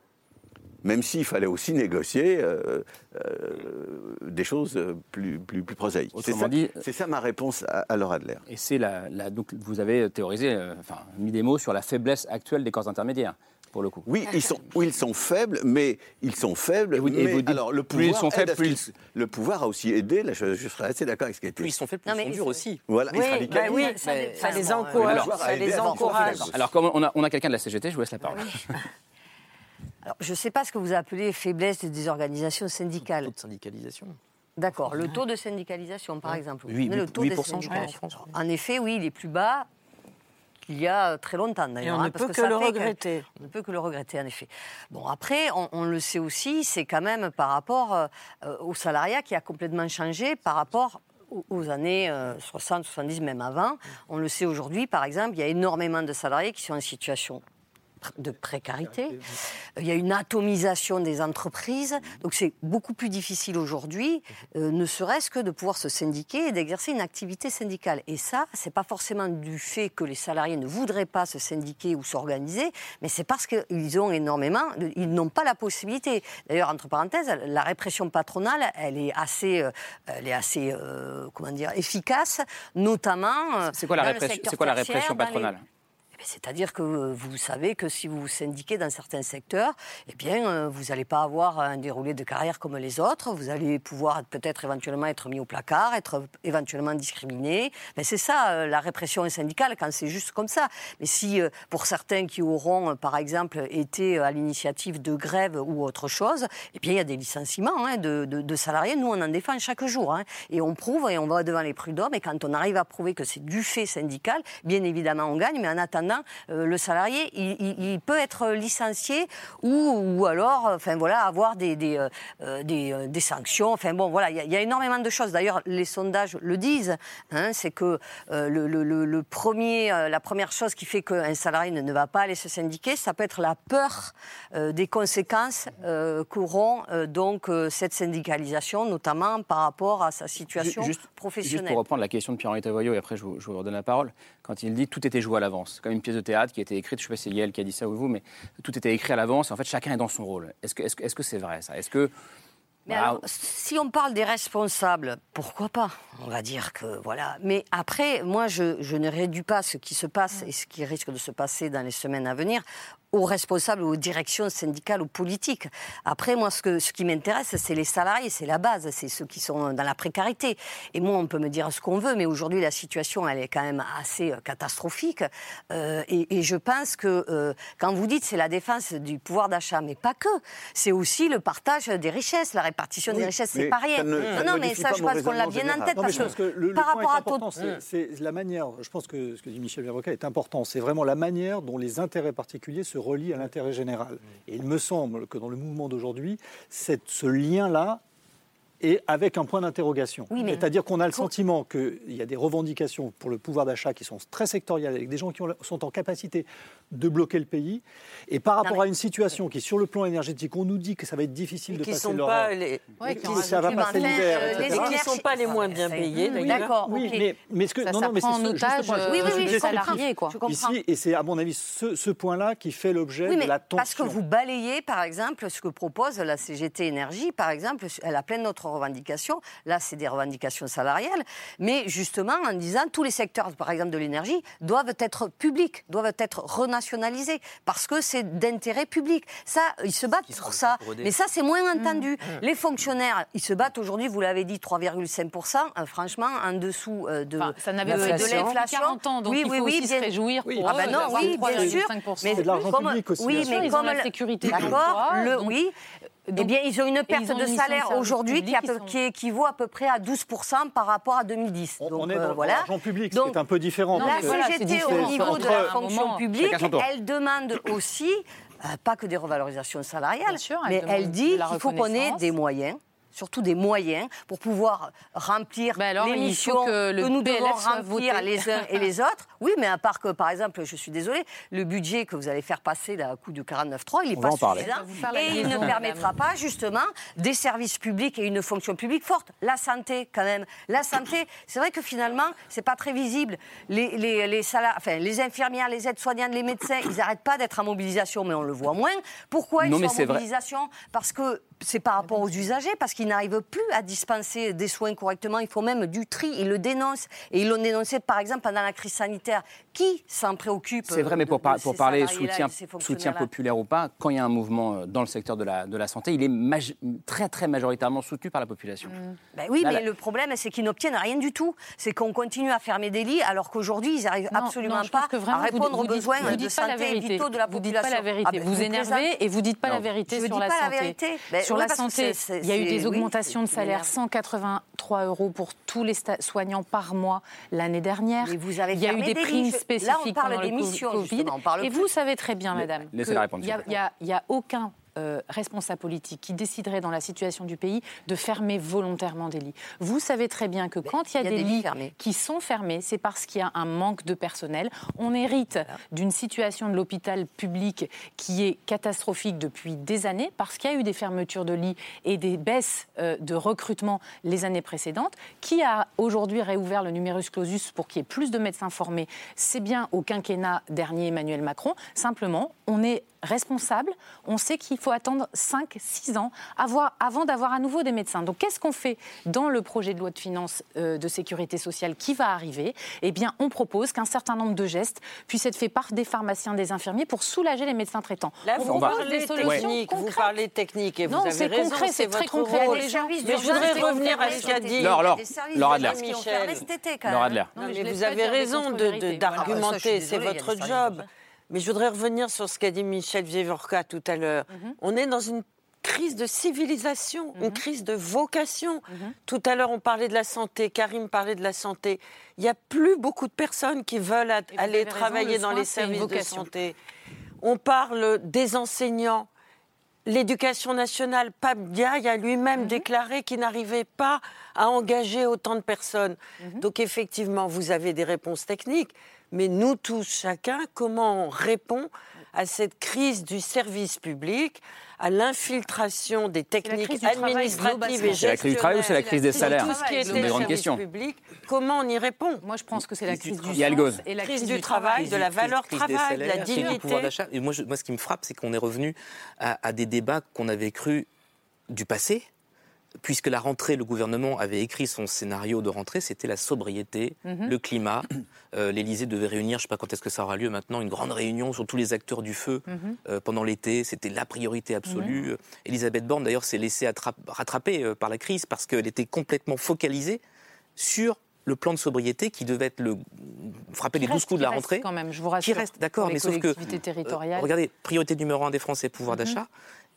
même s'il fallait aussi négocier euh, euh, des choses plus, plus, plus prosaïques. C'est ça, ma réponse à, à Laura Adler. Et c'est la, la- donc vous avez théorisé, euh, enfin mis des mots sur la faiblesse actuelle des corps intermédiaires, pour le coup. Oui, ils sont, oui, ils sont faibles, mais ils sont faibles. vous- et mais vous dites, alors le pouvoir, ils sont faibles, aide à ce plus qu'ils- le pouvoir a aussi aidé. Là, je, je serais assez d'accord avec ce qui a été. Plus ils sont faibles, plus Non, ils mais sont durs aussi. Voilà, Oui, bah oui, Ça dé- ça les ça, encourage. alors, ça les alors, encourage. Alors comme on a, on a quelqu'un de la CGT, je vous laisse la parole. Alors, je ne sais pas ce que vous appelez faiblesse des organisations syndicales. Taux de syndicalisation. D'accord. Le taux de syndicalisation, par exemple. Vous Oui, prenez le huit- taux des 8%, je crois, en syndicats. France. En effet, oui, il est plus bas qu'il y a très longtemps d'ailleurs. on hein, ne parce peut que le regretter. On ne peut que le regretter, en effet. Bon, après, on, on le sait aussi, c'est quand même par rapport euh, euh, au salariat qui a complètement changé par rapport aux- années euh, 60, 70, même avant. On le sait aujourd'hui, par exemple, il y a énormément de salariés qui sont en situation de précarité. Il y a une atomisation des entreprises. Donc c'est beaucoup plus difficile aujourd'hui, euh, ne serait-ce que de pouvoir se syndiquer et d'exercer une activité syndicale. Et ça, c'est pas forcément du fait que les salariés ne voudraient pas se syndiquer ou s'organiser, mais c'est parce qu'ils ont énormément, ils n'ont pas la possibilité. D'ailleurs, entre parenthèses, la répression patronale, elle est assez, euh, elle est assez, euh, comment dire, efficace, notamment. euh, C'est quoi la répression, quoi la patronale? C'est-à-dire que euh, vous savez que si vous vous syndiquez dans certains secteurs, eh bien, euh, vous n'allez pas avoir un déroulé de carrière comme les autres. Vous allez pouvoir peut-être éventuellement être mis au placard, être éventuellement discriminé. Mais c'est ça euh, la répression syndicale quand c'est juste comme ça. Mais si pour certains qui auront, par exemple, été à l'initiative de grève ou autre chose, eh bien, il y a des licenciements hein, de salariés. Nous, on en défend chaque jour. hein. Et on prouve et on va devant les prud'hommes. Et quand on arrive à prouver que c'est du fait syndical, bien évidemment, on gagne. Mais en attendant, euh, le salarié, il, il- il peut être licencié ou, ou alors, enfin voilà, avoir des, des, euh, euh, des, des sanctions. Enfin bon, voilà, il y, a- il y a énormément de choses. D'ailleurs, les sondages le disent. hein, c'est que le, le- le- le premier, la première chose qui fait qu'un salarié ne, ne va pas aller se syndiquer, ça peut être la peur des conséquences qu'auront donc cette syndicalisation, notamment par rapport à sa situation Juste- professionnelle. Juste pour reprendre la question de Pierre-Henri Tavoyot, et après je vous, je vous redonne la parole, quand il dit tout était joué à l'avance, comme une pièce de théâtre qui a été écrite, je ne sais pas si c'est Yael qui a dit ça ou vous, mais tout était écrit à l'avance, et en fait chacun est dans son rôle. Est-ce que c'est vrai ça? Est-ce que... Mais Bah, alors, si on parle des responsables, pourquoi pas? On va dire que voilà. Mais après, moi, je, je ne réduis pas ce qui se passe et ce qui risque de se passer dans les semaines à venir aux responsables, aux directions syndicales ou politiques. Après, moi, ce, que, ce qui m'intéresse, c'est les salariés, c'est la base, c'est ceux qui sont dans la précarité. Et moi, on peut me dire ce qu'on veut, mais aujourd'hui, la situation, elle est quand même assez euh, catastrophique. Euh, et, et je pense que euh, quand vous dites c'est la défense du pouvoir d'achat, mais pas que, c'est aussi le partage des richesses, la répartition Oui, des richesses, c'est pas rien. ne- non, non, mais ça, je pense qu'on l'a bien en tête. Non, parce je pense que le, le par rapport à tout. important, c'est- c'est la manière. Je pense que ce que dit Michel Verroca est important. C'est vraiment la manière dont les intérêts particuliers se relient à l'intérêt général. Et il me semble que dans le mouvement d'aujourd'hui, ce lien-là est avec un point d'interrogation. Oui, C'est-à-dire qu'on a le sentiment qu'il y a des revendications pour le pouvoir d'achat qui sont très sectorielles, avec des gens qui ont- sont en capacité de bloquer le pays. Et par rapport mais- à une situation qui, sur le plan énergétique, on nous dit que ça va être difficile de qui passer sont pas les- Ouais, qui ça va passer l'hiver, euh, etc. les énergies- sont pas les moins bien payés, Oui, D'accord, oui, mais, mais ce que, Ça non, non, mais c'est otage, euh, Oui, oui, je- oui, je comprends. quoi. Je comprends. Ici, et c'est à mon avis ce, ce point-là qui fait l'objet Oui, de la tension. parce que vous balayez, par exemple, ce que propose la CGT Énergie, par exemple, elle a plein d'autres revendications. Là, c'est des revendications salariales, mais justement en disant tous les secteurs, par exemple, de l'énergie, doivent être publics, doivent être parce que c'est d'intérêt public. Ça, ils se battent pour ça. pour. Mais ça, c'est moins Mmh. entendu. Les fonctionnaires, ils se battent aujourd'hui, vous l'avez dit, 3,5%, euh, franchement, en dessous euh, de, ça n'avait de- pas de l'inflation. 40 ans, donc il faut aussi se bien- réjouir pour ah eux ben non, oui, bien sûr. 3,5%. Mais C'est de l'argent comme- public aussi, Oui, mais comme la le- sécurité D'accord, le donc- eh bien, ils ont une perte ont de une salaire aujourd'hui qui, sont- équivaut à peu près à 12% par rapport à 2010. On, Donc, on est euh, dans, voilà. l'argent public, ce Donc, qui est un peu différent. la voilà, CGT, au niveau de la fonction moment, publique, elle demande aussi, euh, pas que des revalorisations salariales, Bien sûr, elle mais elle dit qu'il faut qu'on ait des moyens surtout des moyens pour pouvoir remplir Ben alors, les missions que le nous PLF devons remplir voté. les uns et les autres. Oui, mais à part que, par exemple, je suis désolée, le budget que vous allez faire passer à coup de 49.3, il n'est pas suffisant. Et il ne permettra pas, justement, des services publics et une fonction publique forte. La santé, quand même. La santé, c'est vrai que finalement, c'est pas très visible. Les, les, les, salari- enfin, les infirmières, les aides-soignantes, les médecins, ils n'arrêtent pas d'être en mobilisation, mais on le voit moins. Pourquoi ils Non, sont en vrai. mobilisation? Parce que c'est par rapport aux usagers, parce qu'ils n'arrivent plus à dispenser des soins correctement. Il faut même du tri. Ils le dénoncent. Et ils l'ont dénoncé, par exemple, pendant la crise sanitaire. Qui s'en préoccupe C'est vrai, euh, mais de- pour, de par- pour parler soutien, de soutien populaire ou pas, quand il y a un mouvement euh, dans le secteur de la, de la santé, il est maj- très très majoritairement soutenu par la population. Ben oui, Là, mais là- le problème, c'est qu'ils n'obtiennent rien du tout. C'est qu'on continue à fermer des lits, alors qu'aujourd'hui, ils n'arrivent absolument non, pas que vraiment, à répondre vous, aux vous besoins de dites la santé vérité. vitaux de la Vous dites population. pas la vérité. Ah ben, vous vous énervez et vous dites pas Non. la vérité Je sur dis la pas la santé. Sur la santé, il y a eu des oui, augmentations de salaire, c'est 183 euros pour tous les soignants par mois l'année dernière. Mais vous avez il y a eu des des primes lits. Là, on spécifiques parle des missions, Covid. justement, on parle Et plus. vous savez très bien, madame, n'y il y a aucun euh, responsable politique qui déciderait dans la situation du pays de fermer volontairement des lits. Vous savez très bien que quand il y a, des, lits fermés. qui sont fermés, c'est parce qu'il y a un manque de personnel. On hérite d'une situation de l'hôpital public qui est catastrophique depuis des années parce qu'il y a eu des fermetures de lits et des baisses euh, de recrutement les années précédentes. Qui a aujourd'hui réouvert le numerus clausus pour qu'il y ait plus de médecins formés? C'est bien au quinquennat dernier Emmanuel Macron. Simplement, on est responsable, on sait qu'il faut attendre 5-6 ans avoir- avant d'avoir à nouveau des médecins. Donc qu'est-ce qu'on fait dans le projet de loi de finances euh, de sécurité sociale qui va arriver? Eh bien, on propose qu'un certain nombre de gestes puissent être faits par des pharmaciens, des infirmiers pour soulager les médecins traitants. Là, on vous propose parlez des solutions technique, vous parlez technique et Non, vous avez c'est raison, concret, c'est très votre concret pour rôle. les gens. Mais je voudrais revenir à ce qu'a dit. Laure, Laure, Des services Laure d'urgence Adler. qui ont fermé cet été, quand Laure même. Adler. Non, mais vous avez raison d'argumenter, c'est votre services job. Mais je voudrais revenir sur ce qu'a dit Michel Vievorka tout à l'heure. Mhm. On est dans une crise de civilisation, Mhm. une crise de vocation. Tout à l'heure, on parlait de la santé, Karim parlait de la santé. Il n'y a plus beaucoup de personnes qui veulent aller raison, travailler le dans soin, les services de santé. On parle des enseignants. L'éducation nationale, Pape Diaye a lui-même Mhm. déclaré qu'il n'arrivait pas à engager autant de personnes. Mhm. Donc effectivement, vous avez des réponses techniques, mais nous tous, chacun, comment on répond à cette crise du service public, à l'infiltration des techniques administratives et C'est la crise du travail ou c'est la crise des gestionnaires salaires ce C'est grandes service questions. public, comment on y répond Moi, je pense que c'est la crise du et la Crise crise, du travail, de la valeur crise travail, de la salaires, crise du dignité. pouvoir d'achat. Et moi, je- moi, ce qui me frappe, c'est qu'on est revenu à, à des débats qu'on avait cru du passé, puisque la rentrée, le gouvernement avait écrit son scénario de rentrée, c'était la sobriété, Mhm. le climat. Euh, L'Élysée devait réunir, je ne sais pas quand est-ce que ça aura lieu maintenant, une grande réunion sur tous les acteurs du feu Mhm. euh, pendant l'été. C'était la priorité absolue. Euh, Elisabeth Borne, d'ailleurs, s'est laissée attrape- rattraper euh, par la crise parce qu'elle était complètement focalisée sur le plan de sobriété qui devait être le frapper les Qui 12 reste- coups de la rentrée. quand même, je vous rassure, Qui reste, d'accord, mais sauf que regardez, priorité numéro un des Français, pouvoir Mhm. d'achat,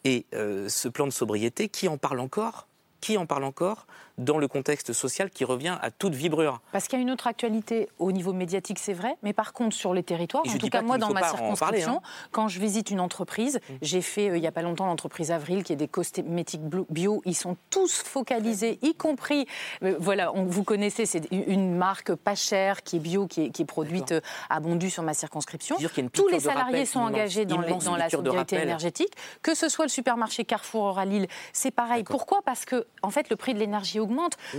et euh, ce plan de sobriété, qui en parle encore Qui en parle encore dans le contexte social qui revient à toute vibrure Parce qu'il y a une autre actualité au niveau médiatique, c'est vrai, mais par contre sur les territoires, Et en tout cas moi dans ma parler, circonscription, hein. quand je visite une entreprise, j'ai fait euh, il n'y a pas longtemps l'entreprise Avril qui est des cosmétiques bio, ils sont tous focalisés, y compris, euh, voilà, on, vous connaissez, c'est une- marque pas chère qui est bio, qui est, qui est produite euh, à Bondu sur ma circonscription. Tous les rappel salariés sont engagés dans, les- immense dans la rappel. énergétique, que ce soit le supermarché Carrefour à Lille, c'est pareil. Pourquoi? Parce que en fait le prix de l'énergie augmente.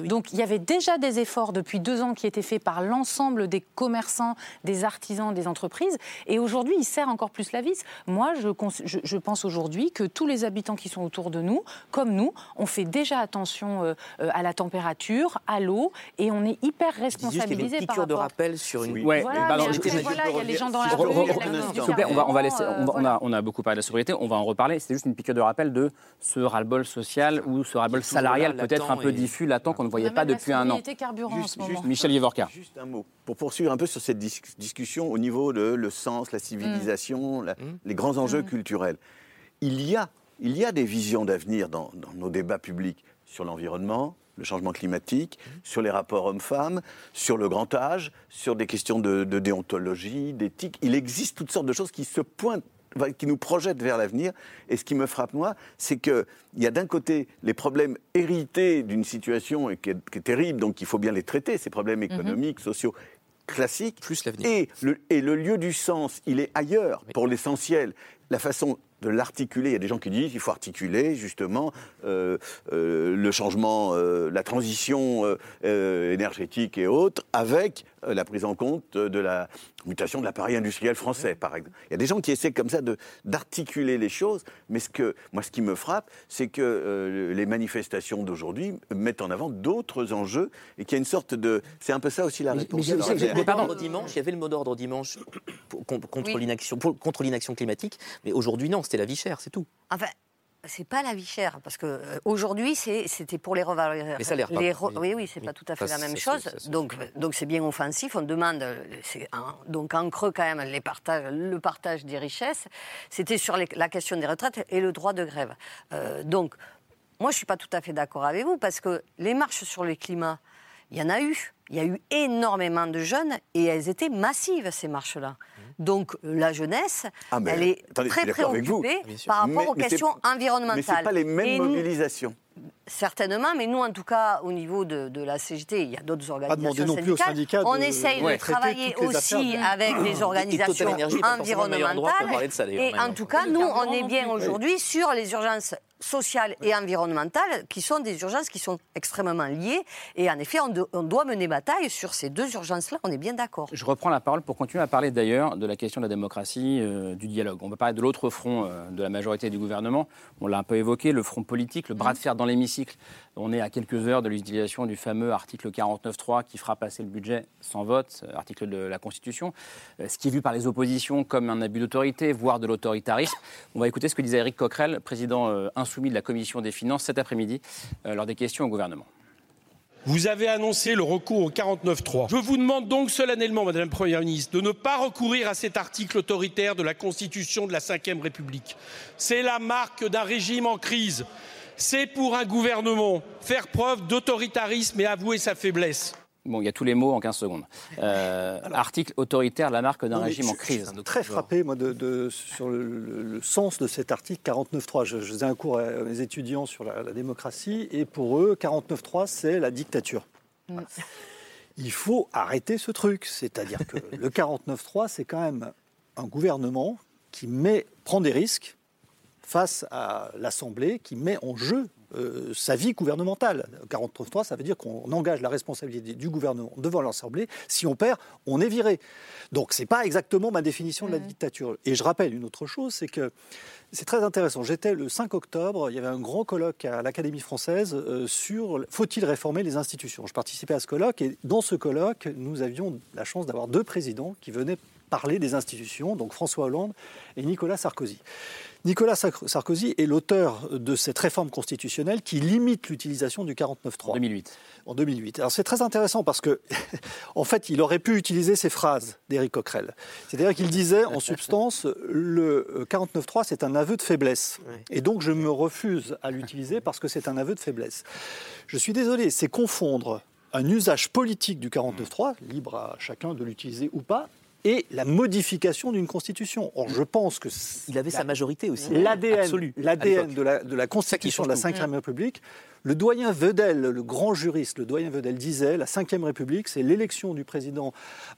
Donc il y avait déjà des efforts depuis deux ans qui étaient faits par l'ensemble des commerçants, des artisans, des entreprises, et aujourd'hui il serre encore plus la vis. Moi je, cons- je- je pense aujourd'hui que tous les habitants qui sont autour de nous, comme nous, on fait déjà attention euh, euh, à la température, à l'eau, et on est hyper responsabilisé par piqûre de rapport. rappel sur une. Ouais, Voilà, bah mais alors, après, je- je- voilà, il y a les gens dans la rue, on va, on va laisser. On, va- on a, on a beaucoup parlé de la sobriété, on va en reparler. C'est juste une piqûre de rappel de ce ras-le-bol social ou ce ras-le-bol salarial peut-être un peu et- diffus, latent qu'on ne voyait pas depuis un an. ce moment. Michel Vivorca. Juste un mot. Pour poursuivre un peu sur cette dis- discussion au niveau de le sens, la civilisation, la- les grands enjeux culturels. Il y a il y a des visions d'avenir dans, dans nos débats publics sur l'environnement, le changement climatique, sur les rapports hommes-femmes, sur le grand âge, sur des questions de, de déontologie, d'éthique. Il existe toutes sortes de choses qui se pointent qui nous projettent vers l'avenir. Et ce qui me frappe, moi, c'est qu'il y a d'un côté les problèmes hérités d'une situation et qui, est, qui est terrible, donc il faut bien les traiter, ces problèmes économiques, sociaux classiques. Plus l'avenir. Et le, et le lieu du sens, il est ailleurs, pour l'essentiel. La façon de l'articuler, il y a des gens qui disent qu'il faut articuler justement euh, euh, le changement, euh, la transition énergétique et autres avec la prise en compte de la mutation de l'appareil industriel français, par exemple. Il y a des gens qui essaient comme ça de- d'articuler les choses, mais ce que, moi, ce qui me frappe, c'est que euh, les manifestations d'aujourd'hui mettent en avant d'autres enjeux et qu'il y a une sorte de... C'est un peu ça aussi la réponse. Alors, le mot d'ordre dimanche, il y avait le mot d'ordre dimanche pour- Oui. contre l'inaction climatique, mais aujourd'hui non, c'était la vie chère, c'est tout. Enfin, c'est pas la vie chère, parce que euh, aujourd'hui, c'était pour les revalorisations. Les salaires, pardon. Les re- Oui. Oui, c'est Oui. pas tout à fait Ça, la même ça, chose. ça, ça, donc, donc c'est bien offensif. On demande, euh, en- donc en creux quand même, les partages, le partage des richesses. C'était sur les- la question des retraites et le droit de grève. Euh, donc, moi, je suis pas tout à fait d'accord avec vous, parce que les marches sur le climat, il y en a eu. Il y a eu énormément de jeunes et elles étaient massives, ces marches-là. Donc la jeunesse, Ah, mais elle est attendez, très préoccupée par rapport Mais- aux mais questions environnementales. Mais ce n'est pas les mêmes Et mobilisations. Certainement, mais nous, en tout cas, au niveau de, de la CGT, il y a d'autres organisations demander non plus syndicats de- On essaye Ouais. de travailler aussi avec des organisations de ça, d'ailleurs, Et en tout cas, nous, on est bien aujourd'hui sur les urgences sociales et environnementales, qui sont des urgences qui sont extrêmement liées. Et en effet, on, do- on doit mener bataille sur ces deux urgences-là, on est bien d'accord. Je reprends la parole pour continuer à parler d'ailleurs de la question de la démocratie, euh, du dialogue. On va parler de l'autre front euh, de la majorité du gouvernement. On l'a un peu évoqué, le front politique, le bras de fer dans l'hémicycle. On est à quelques heures de l'utilisation du fameux article 49.3 qui fera passer le budget sans vote, euh, article de la Constitution, euh, ce qui est vu par les oppositions comme un abus d'autorité, voire de l'autoritarisme. On va écouter ce que disait Eric Coquerel, président euh, insoumis de la Commission des finances cet après-midi, lors des questions au gouvernement. Vous avez annoncé le recours au 49.3. Je vous demande donc solennellement, Madame la Première ministre, de ne pas recourir à cet article autoritaire de la Constitution de la Ve République. C'est la marque d'un régime en crise. C'est pour un gouvernement faire preuve d'autoritarisme et avouer sa faiblesse. Bon, il y a tous les mots en 15 secondes. Euh, article autoritaire, la marque d'un régime je- en crise. Je suis très frappé, moi, de, de- sur le, le- le sens de cet article 49.3. Je, je faisais un cours à mes étudiants sur la, la démocratie, et pour eux, 49.3, c'est la dictature. Il faut arrêter ce truc. C'est-à-dire que le 49.3, c'est quand même un gouvernement qui met, prend des risques face à l'Assemblée, qui met en jeu euh, sa vie gouvernementale. 49.3, ça veut dire qu'on engage la responsabilité du gouvernement devant l'Assemblée. Si on perd, on est viré. Donc, ce n'est pas exactement ma définition de la dictature. Et je rappelle une autre chose, c'est que c'est très intéressant. J'étais le 5 octobre, il y avait un grand colloque à l'Académie française euh, sur faut-il réformer les institutions? Je participais à ce colloque et dans ce colloque, nous avions la chance d'avoir deux présidents qui venaient parler des institutions, donc François Hollande et Nicolas Sarkozy. Nicolas Sark- Sarkozy est l'auteur de cette réforme constitutionnelle qui limite l'utilisation du 49.3. 2008. En 2008. Alors c'est très intéressant parce que, en fait, il aurait pu utiliser ces phrases d'Éric Coquerel. C'est-à-dire qu'il disait, en substance, le euh, 49.3, c'est un aveu de faiblesse. Et donc je me refuse à l'utiliser parce que c'est un aveu de faiblesse. Je suis désolé, c'est confondre un usage politique du 49.3, libre à chacun de l'utiliser ou pas, et la modification d'une constitution. Or, je pense que Il avait sa majorité aussi. l'ADN, de la, de la Constitution de la. Ve République, le doyen Vedel, le grand juriste, le doyen Vedel disait la Ve République, c'est l'élection du président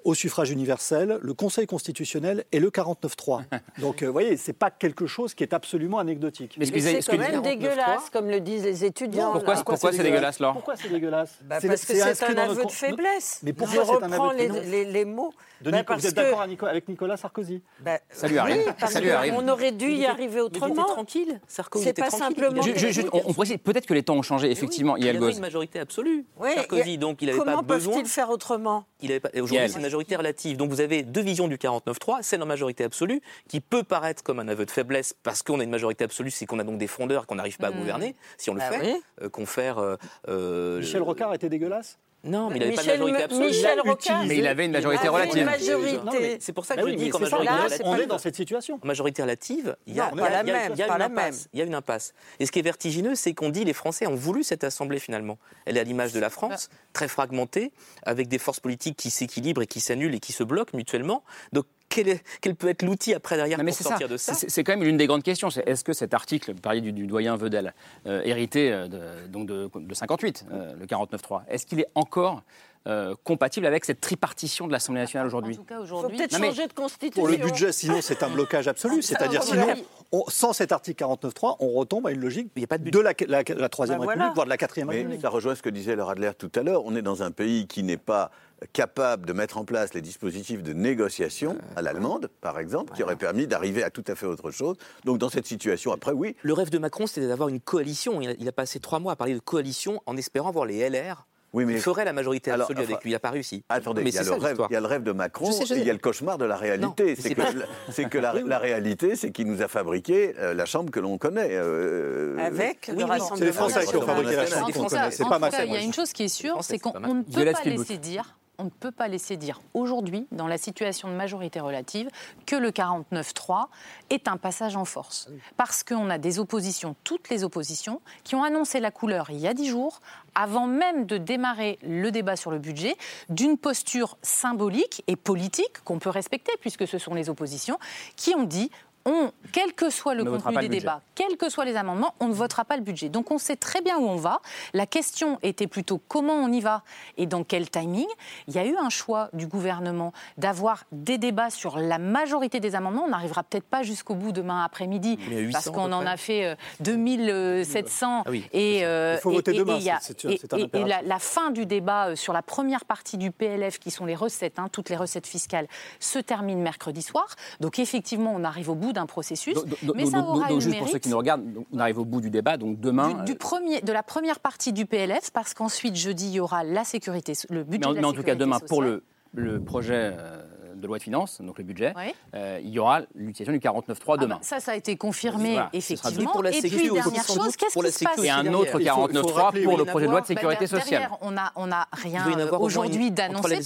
au suffrage universel, le Conseil constitutionnel et le 49-3. Donc, euh, vous voyez, c'est pas quelque chose qui est absolument anecdotique. Mais c'est quand même dégueulasse, comme le disent les étudiants. Pourquoi- là. pourquoi c'est dégueulasse, Laure Pourquoi c'est dégueulasse Bah, C'est- Parce que c'est un aveu de faiblesse. Mais pourquoi c'est un aveu de les, faiblesse les- les mots. De Bah, vous êtes que- d'accord avec Nicolas Sarkozy Bah, Ça lui arrive. parce Ça lui arrive. qu'on aurait dû y arriver autrement. tranquille. Sarkozy C'est était pas tranquille. simplement. On, on peut-être que les temps ont changé, effectivement, Il Yael avait Gauze. une majorité absolue. Oui, Sarkozy, donc il n'avait Comment pas besoin. peuvent-ils faire autrement Il avait pas- et Aujourd'hui, c'est une majorité relative. Donc vous avez deux visions du 49-3. Celle en majorité absolue, qui peut paraître comme un aveu de faiblesse parce qu'on a une majorité absolue, c'est qu'on a donc des frondeurs qu'on n'arrive pas à Mm. gouverner, si on le Bah fait. oui. Euh, confère. euh, euh, Michel Rocard était dégueulasse? Non, mais il n'avait pas de majorité absolue. Michel Rocard Mais il avait une majorité avait une relative. majorité. Non, mais c'est pour ça que Bah je dis qu'en majorité là, relative. on est dans cette situation. En majorité relative, il y a, Non, il y a- pas la il y a- même, il y a pas une la impasse. même. Il y a une impasse. Et ce qui est vertigineux, c'est qu'on dit les Français ont voulu cette assemblée finalement. Elle est à l'image de la France, très fragmentée, avec des forces politiques qui s'équilibrent et qui s'annulent et qui se bloquent mutuellement. Donc quel, est- quel peut être l'outil après derrière Non, mais pour ça. sortir de ça C'est- quand même l'une des grandes questions. C'est est-ce que cet article, vous parliez du, du doyen Vedel, euh, hérité euh, de, donc de, de 58, euh, le 49.3, est-ce qu'il est encore euh, compatible avec cette tripartition de l'Assemblée nationale aujourd'hui? En tout cas, Il faut aujourd'hui. peut-être changer de constitution. Pour le budget, sinon c'est un blocage absolu. C'est-à-dire, sinon, on- sans cet article 49.3, on retombe à une logique Il y a pas de de la, la- la Troisième Bah, République, voilà. voire de la Quatrième Mais République. ça rejoint ce que disait le Radler tout à l'heure. On est dans un pays qui n'est pas capable de mettre en place les dispositifs de négociation à l'allemande, par exemple, qui aurait permis d'arriver à tout à fait autre chose. Donc dans cette situation, après, oui, Le rêve de Macron, c'était d'avoir une coalition. Il a, il a passé trois mois à parler de coalition en espérant voir les LR. Oui, mais Il ferait la majorité Alors, absolue enfin, avec lui. Il n'a pas réussi. Attendez, Mais il y, a c'est le ça, rêve, il y a le rêve de Macron Je sais, je et il y a le cauchemar de la réalité. c'est que, pas- c'est que la, la réalité, c'est qu'il nous a fabriqué euh, la chambre que l'on connaît. euh, Avec Oui, le Rassemblement c'est les Français qui ont fabriqué la chambre qu'on connaît. C'est pas tout ma cas, il y a une chose qui est sûre, c'est qu'on ne peut pas laisser dire. On ne peut pas laisser dire aujourd'hui, dans la situation de majorité relative, que le 49-3 est un passage en force. Parce qu'on a des oppositions, toutes les oppositions, qui ont annoncé la couleur il y a dix jours, avant même de démarrer le débat sur le budget, d'une posture symbolique et politique qu'on peut respecter, puisque ce sont les oppositions, qui ont dit on, quel que soit le contenu des le débats, quels que soient les amendements, on ne votera pas le budget. Donc on sait très bien où on va. La question était plutôt comment on y va et dans quel timing. Il y a eu un choix du gouvernement d'avoir des débats sur la majorité des amendements. On n'arrivera peut-être pas jusqu'au bout demain après-midi Mais à 800 parce qu'on en a fait euh, 2700 Ah oui, et, euh, Il faut et- la fin du débat euh, sur la première partie du PLF, qui sont les recettes, hein, toutes les recettes fiscales, se termine mercredi soir. Donc effectivement, on arrive au bout d'un processus, mais ça donc- aura donc, juste pour ceux qui nous regardent, on arrive au bout du débat, donc demain. du, du premier, de la première partie du PLF, parce qu'ensuite jeudi il y aura la sécurité, le budget mais en, de la mais en tout cas, demain, pour le, le projet euh, de loi de finances, donc le budget, Oui. euh, il y aura l'utilisation du 49.3 Ah demain. bah, ça, ça a été confirmé Voilà, effectivement. pour la et puis dernière chose, qu'est-ce qui se passe sécu Et un derrière. autre Il faut- il faut 49.3 rappeler, pour le il y projet de loi de a- sécurité sociale. Derrière, on n'a on a Il rien y aujourd'hui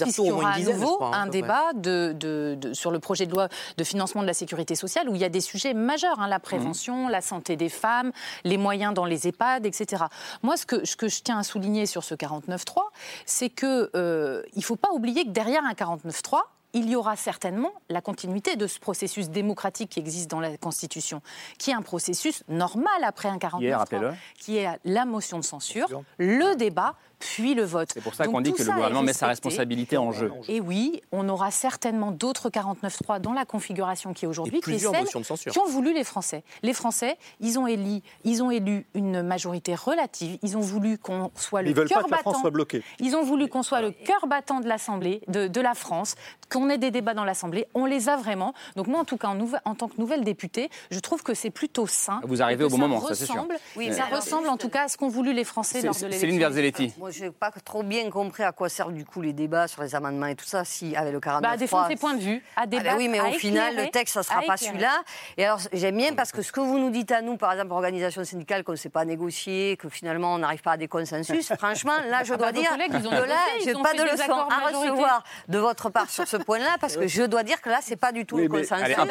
versions, puisqu'il y aura à nouveau crois, un débat de, de- de- sur le projet de loi de financement de la sécurité sociale, où il y a des sujets majeurs, hein, la prévention, la santé des femmes, les moyens dans les EHPAD, etc. Moi, ce que, ce que je tiens à souligner sur ce 49.3, c'est qu'il euh, il ne faut pas oublier que derrière un 49.3, il y aura certainement la continuité de ce processus démocratique qui existe dans la Constitution, qui est un processus normal après un 49.3, Qui est, rappelez-le qui est la motion de censure, le débat, puis le vote. C'est pour ça qu'on dit que le gouvernement met sa responsabilité en jeu. Et oui, on aura certainement d'autres 49.3 dans la configuration qui est aujourd'hui, qui est plusieurs celle motions de censure. qui ont voulu les Français. Les Français, ils ont élu, ils ont élu une majorité relative. Ils ont voulu qu'on soit le Ils veulent pas cœur que la France battant. soit bloquée. Ils ont voulu qu'on soit le cœur battant de l'Assemblée, de, de la France, qu'on ait des débats dans l'Assemblée. On les a vraiment. Donc moi, en tout cas, en, tant que nouvelle députée, je trouve que c'est plutôt sain. Vous arrivez au bon moment, ça, c'est sûr. Oui, ça alors, ressemble en tout cas à ce qu'ont voulu les Français lors de l'élection. Céline Verzelletti. Moi, je n'ai pas trop bien compris à quoi servent du coup les débats sur les amendements et tout ça, si avec le 49 Bah, à défendre ses points de vue, à Ah ben débattre, oui, mais à au final, le texte, ça ne sera pas celui-là. Et alors, j'aime bien parce que ce que vous nous dites à nous, par exemple, organisation syndicale, qu'on ne sait pas négocier, que finalement, on n'arrive pas à des consensus, franchement, là, je Ah dois bah, dire collègues, ils ont que là, je n'ai pas de leçon à recevoir de votre part sur ce point-là, parce que je dois dire que là, ce n'est pas du tout Oui, le consensus. Un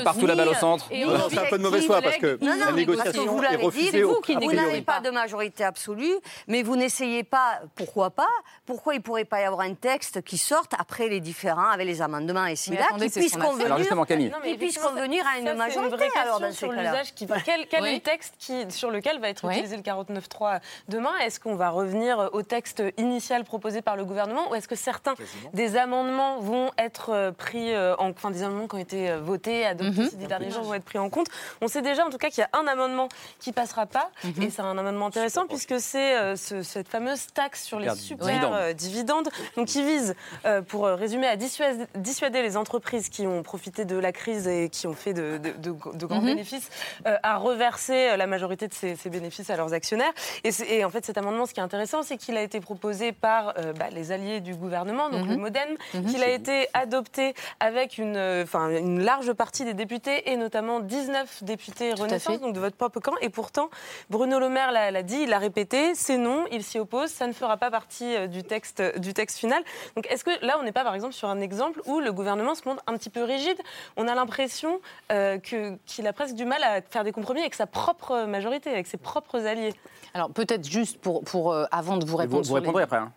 partout. La balle au centre. C'est un peu de mauvaise foi parce que Non, non, la mais parce que négociation vous est l'avez dit, refusée c'est au vous n'avez pas de majorité absolue, mais vous n'essayez pas, pourquoi pas, pourquoi il ne pourrait pas y avoir un texte qui sorte après les différents, avec les amendements et si Mais là, attendez, qui c'est puisse convenir, Alors justement, Camille. Non, mais qui puisse effectivement, convenir à une c'est majorité alors dans sur cas-là. l'usage qui Quel, quel Oui. est le texte qui, sur lequel va être Oui. utilisé le 49.3 demain? Est-ce qu'on va revenir au texte initial proposé par le gouvernement ou est-ce que certains des amendements vont être euh, pris euh, en enfin des amendements qui ont été euh, votés, adoptés Mhm. ces derniers jours vont être pris en compte On sait déjà en tout cas qu'il y a un amendement qui passera pas Mhm. et c'est un amendement intéressant puisque c'est euh, ce- cette fameuse taxe sur les Super dividendes. euh, dividendes donc qui vise euh, pour résumer à dissuader, dissuader les entreprises qui ont profité de la crise et qui ont fait de, de- de- de grands Mhm. bénéfices à reverser la majorité de ces, ces bénéfices à leurs actionnaires. Et, en fait, cet amendement, ce qui est intéressant, c'est qu'il a été proposé par bah, les alliés du gouvernement, donc Mhm. le MoDem, qui qu'il a été adopté avec une, euh, enfin, une large partie des députés et notamment 19 députés Renaissance, donc de votre propre camp. Et pourtant, Bruno Le Maire l'a dit, il l'a répété, c'est non, il s'y oppose, ça ne fera pas partie euh, du texte, du texte final. Donc est-ce que là, on n'est pas par exemple sur un exemple où le gouvernement se montre un petit peu rigide? On a l'impression euh, que, qu'il a presque du mal à faire des compromis avec sa propre majorité, avec ses propres alliés. Alors peut-être juste pour, pour avant de vous répondre. Vous, vous répondrez après. Hein.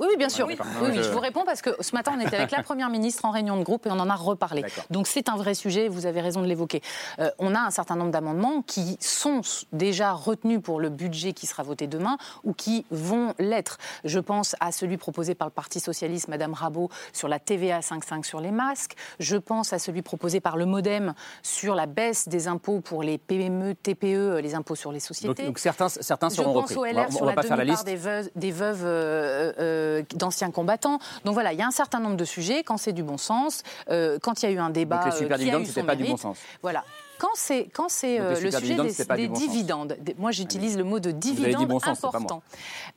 Oui, oui, bien sûr. Oui, oui, je vous réponds parce que ce matin, on était avec la Première ministre en réunion de groupe et on en a reparlé. Donc c'est un vrai sujet, vous avez raison de l'évoquer. Euh, on a un certain nombre d'amendements qui sont déjà retenus pour le budget qui sera voté demain ou qui vont l'être. Je pense à celui proposé par le Parti Socialiste, Madame Rabault, sur la TVA 5,5 sur les masques. Je pense à celui proposé par le Modem sur la baisse des impôts pour les PME, TPE, les impôts sur les sociétés. Donc, certains, certains seront repris. Je pense au LR sur la demi-part des veuves, des veuves euh, euh, euh, d'anciens combattants. Donc voilà, il y a un certain nombre de sujets, quand c'est du bon sens, euh, quand il y a eu un débat. Donc les super dividendes, c'était pas du bon sens. Voilà. Quand c'est quand c'est euh, le sujet des, dividendes, moi j'utilise le mot de dividende important.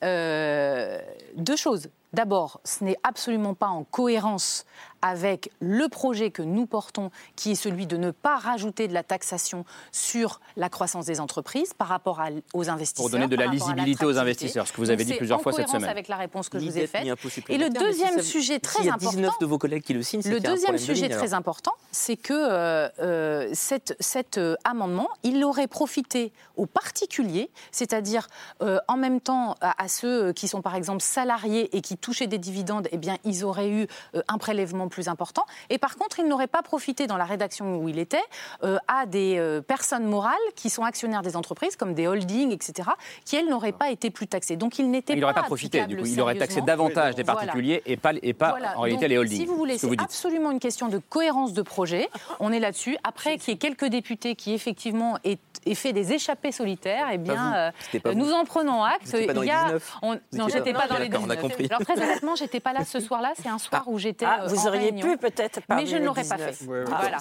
deux choses. D'abord, ce n'est absolument pas en cohérence avec le projet que nous portons, qui est celui de ne pas rajouter de la taxation sur la croissance des entreprises par rapport aux investisseurs. Pour donner de la lisibilité aux investisseurs, ce que vous avez dit plusieurs fois cette semaine. avec la réponse que je vous ai faite. Et le deuxième sujet très important. Il y a 19 de vos collègues qui le signent. Le deuxième sujet très important, c'est que euh, euh, cet euh, amendement, il aurait profité aux particuliers, c'est-à-dire en même temps à, ceux qui sont par exemple salariés et qui touchaient des dividendes, eh bien ils auraient eu un prélèvement plus important. Et par contre, il n'aurait pas profité dans la rédaction où il était euh, à des euh, personnes morales qui sont actionnaires des entreprises, comme des holdings, etc., qui, elles, n'auraient pas été plus taxées. Donc il n'était pas. Il n'aurait pas profité, du coup. Il aurait taxé davantage des particuliers et pas, et pas en réalité les holdings. Si vous voulez, c'est absolument une question de cohérence de projet. On est là-dessus. Après, qu'il y ait quelques députés qui, effectivement, aient, fait des échappées solitaires, eh bien, euh, nous en prenons acte. Il y a... Non, j'étais pas dans les 19. Alors, très honnêtement, j'étais pas là ce soir-là. C'est un soir où j'étais. Ah, vous auriez pu peut-être Mais je ne l'aurais pas fait. Voilà.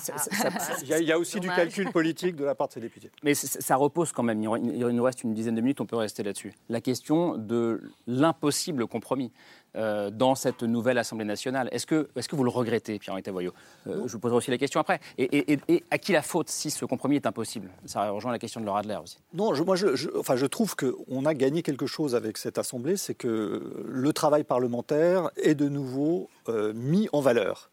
Il y, a aussi du calcul politique de la part de ces députés. Mais ça repose quand même, il nous reste une dizaine de minutes, on peut rester là-dessus. La question de l'impossible compromis. Euh, dans cette nouvelle Assemblée nationale. Est-ce que, est que vous le regrettez, Pierre-Henri Tavoyot euh, Je vous poserai aussi la question après. Et, à qui la faute si ce compromis est impossible? Ça rejoint la question de Laura Adler aussi. Non, je, moi, je, enfin, je trouve qu'on a gagné quelque chose avec cette Assemblée, c'est que le travail parlementaire est de nouveau euh, mis en valeur.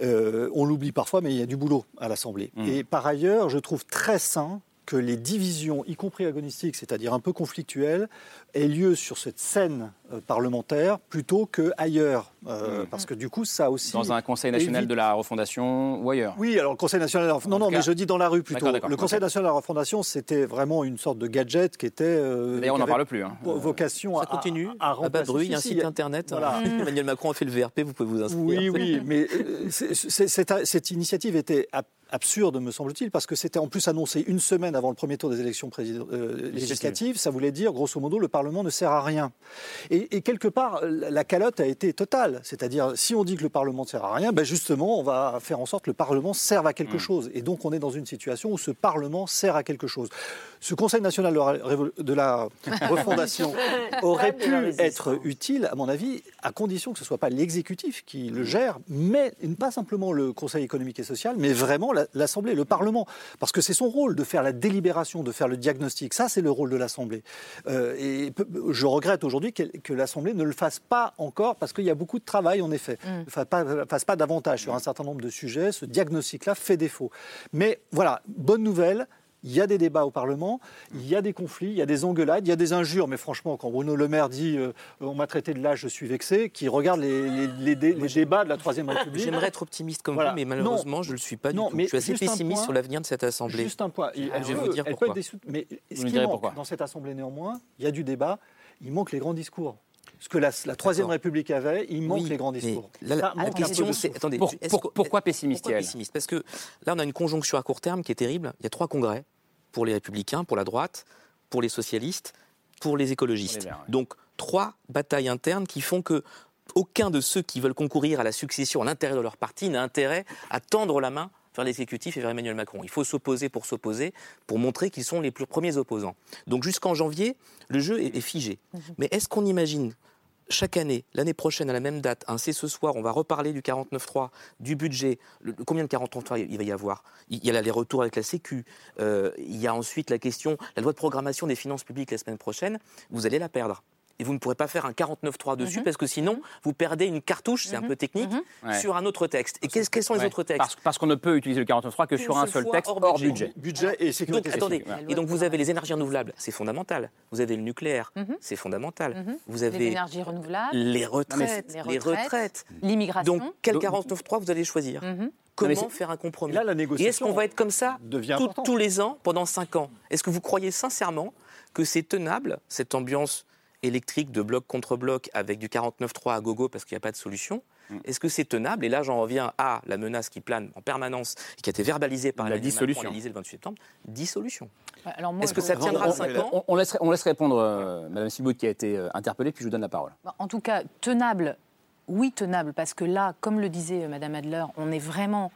on l'oublie parfois, mais il y a du boulot à l'Assemblée. Mmh. Et par ailleurs, je trouve très sain que les divisions, y compris agonistiques, c'est-à-dire un peu conflictuelles, aient lieu sur cette scène euh, parlementaire plutôt qu'ailleurs. Euh, mmh. Parce que du coup, ça aussi. Dans un Conseil national de la refondation ou ailleurs Oui, alors le Conseil national de la refondation. Non, non, mais je dis dans la rue plutôt. Le Conseil national de la refondation, c'était vraiment une sorte de gadget qui était. Euh, D'ailleurs, on n'en parle plus. Hein. Vocation ça continue. à, à, à il y a un site internet. Emmanuel Macron a fait le VRP, vous pouvez vous inscrire. Oui, oui, mais cette, cette initiative était absurde, me semble-t-il, parce que c'était en plus annoncé une semaine avant le premier tour des élections euh, législatives. Ça voulait dire, grosso modo, le Parlement ne sert à rien. Et, quelque part, la calotte a été totale. C'est-à-dire, si on dit que le Parlement ne sert à rien, ben justement, on va faire en sorte que le Parlement serve à quelque hmm. chose. Et donc, on est dans une situation où ce Parlement sert à quelque chose. Ce Conseil national de la refondation aurait pu être utile, à mon avis, à condition que ce ne soit pas l'exécutif qui le gère, mais pas simplement le Conseil économique et social, mais vraiment l'Assemblée, le Parlement. Parce que c'est son rôle de faire la délibération, de faire le diagnostic. Ça, c'est le rôle de l'Assemblée. Euh, et je regrette aujourd'hui que, l'Assemblée ne le fasse pas encore, parce qu'il y a beaucoup de travail, en effet. Mm. Ne fasse pas, fasse pas davantage sur un certain nombre de sujets. Ce diagnostic-là fait défaut. Mais voilà, bonne nouvelle, il y a des débats au Parlement, il y a des conflits, il y a des engueulades, il y a des injures. Mais franchement, quand Bruno Le Maire dit euh, on m'a traité de l'âge, je suis vexé, qui regarde les, débats de la Troisième République. J'aimerais être optimiste comme vous, mais malheureusement, je ne le suis pas du tout. Mais je suis assez pessimiste sur l'avenir de cette Assemblée. Juste un point. je vais vous dire pourquoi. mais ce qui manque dans cette Assemblée, néanmoins, il y a du débat, il manque les grands discours. Ce que la, Troisième République avait, il manque les grands discours. La, question, c'est attendez, pourquoi pessimiste, pourquoi pessimiste Parce que là, on a une conjonction à court terme qui est terrible. Il y a trois congrès pour les républicains, pour la droite, pour les socialistes, pour les écologistes. Donc trois batailles internes qui font que aucun de ceux qui veulent concourir à la succession à l'intérieur de leur parti n'a intérêt à tendre la main vers l'exécutif et vers Emmanuel Macron. Il faut s'opposer pour s'opposer, pour montrer qu'ils sont les plus premiers opposants. Donc jusqu'en janvier, le jeu est, figé. Mhm. Mais est-ce qu'on imagine chaque année, l'année prochaine, à la même date, un C'est ce soir, on va reparler du 49.3, du budget. Combien de 49.3 il va y avoir Il y a les retours avec la Sécu. euh, il y a ensuite la question, la loi de programmation des finances publiques la semaine prochaine, vous allez la perdre. Et vous ne pourrez pas faire un 49.3 dessus Mhm. parce que sinon, vous perdez une cartouche, c'est un peu technique, Ouais. sur un autre texte. Et qu'est-ce- quels sont les Ouais. autres textes Parce, parce qu'on ne peut utiliser le 49.3 que sur un seul texte hors hors budget. budget. Budget et sécurité Donc, attendez, et donc vous avez les énergies renouvelables, c'est fondamental. Vous avez le nucléaire, c'est fondamental. Mhm. Vous Les avez énergies renouvelables. les retraites, Les les retraites, retraites. l'immigration. Donc quel 49.3 vous allez choisir Mhm. Comment faire un compromis Et là, la Et est-ce négociation qu'on va être comme ça tout- tous les ans pendant 5 ans? Est-ce que vous croyez sincèrement que c'est tenable, cette ambiance électrique de bloc contre bloc avec du 49.3 à gogo parce qu'il n'y a pas de solution Mm. Est-ce que c'est tenable? Et là, j'en reviens à la menace qui plane en permanence et qui a été verbalisée par La Macron dissolution. l'Élysée le 28 septembre. Dissolution. Est-ce que ça tiendra On, 5 ans? on- on laisse, on laisse répondre euh, Madame Sibout qui a été euh, interpellée, puis je vous donne la parole. En tout cas, tenable, oui, tenable, parce que là, comme le disait euh, Madame Adler, on est vraiment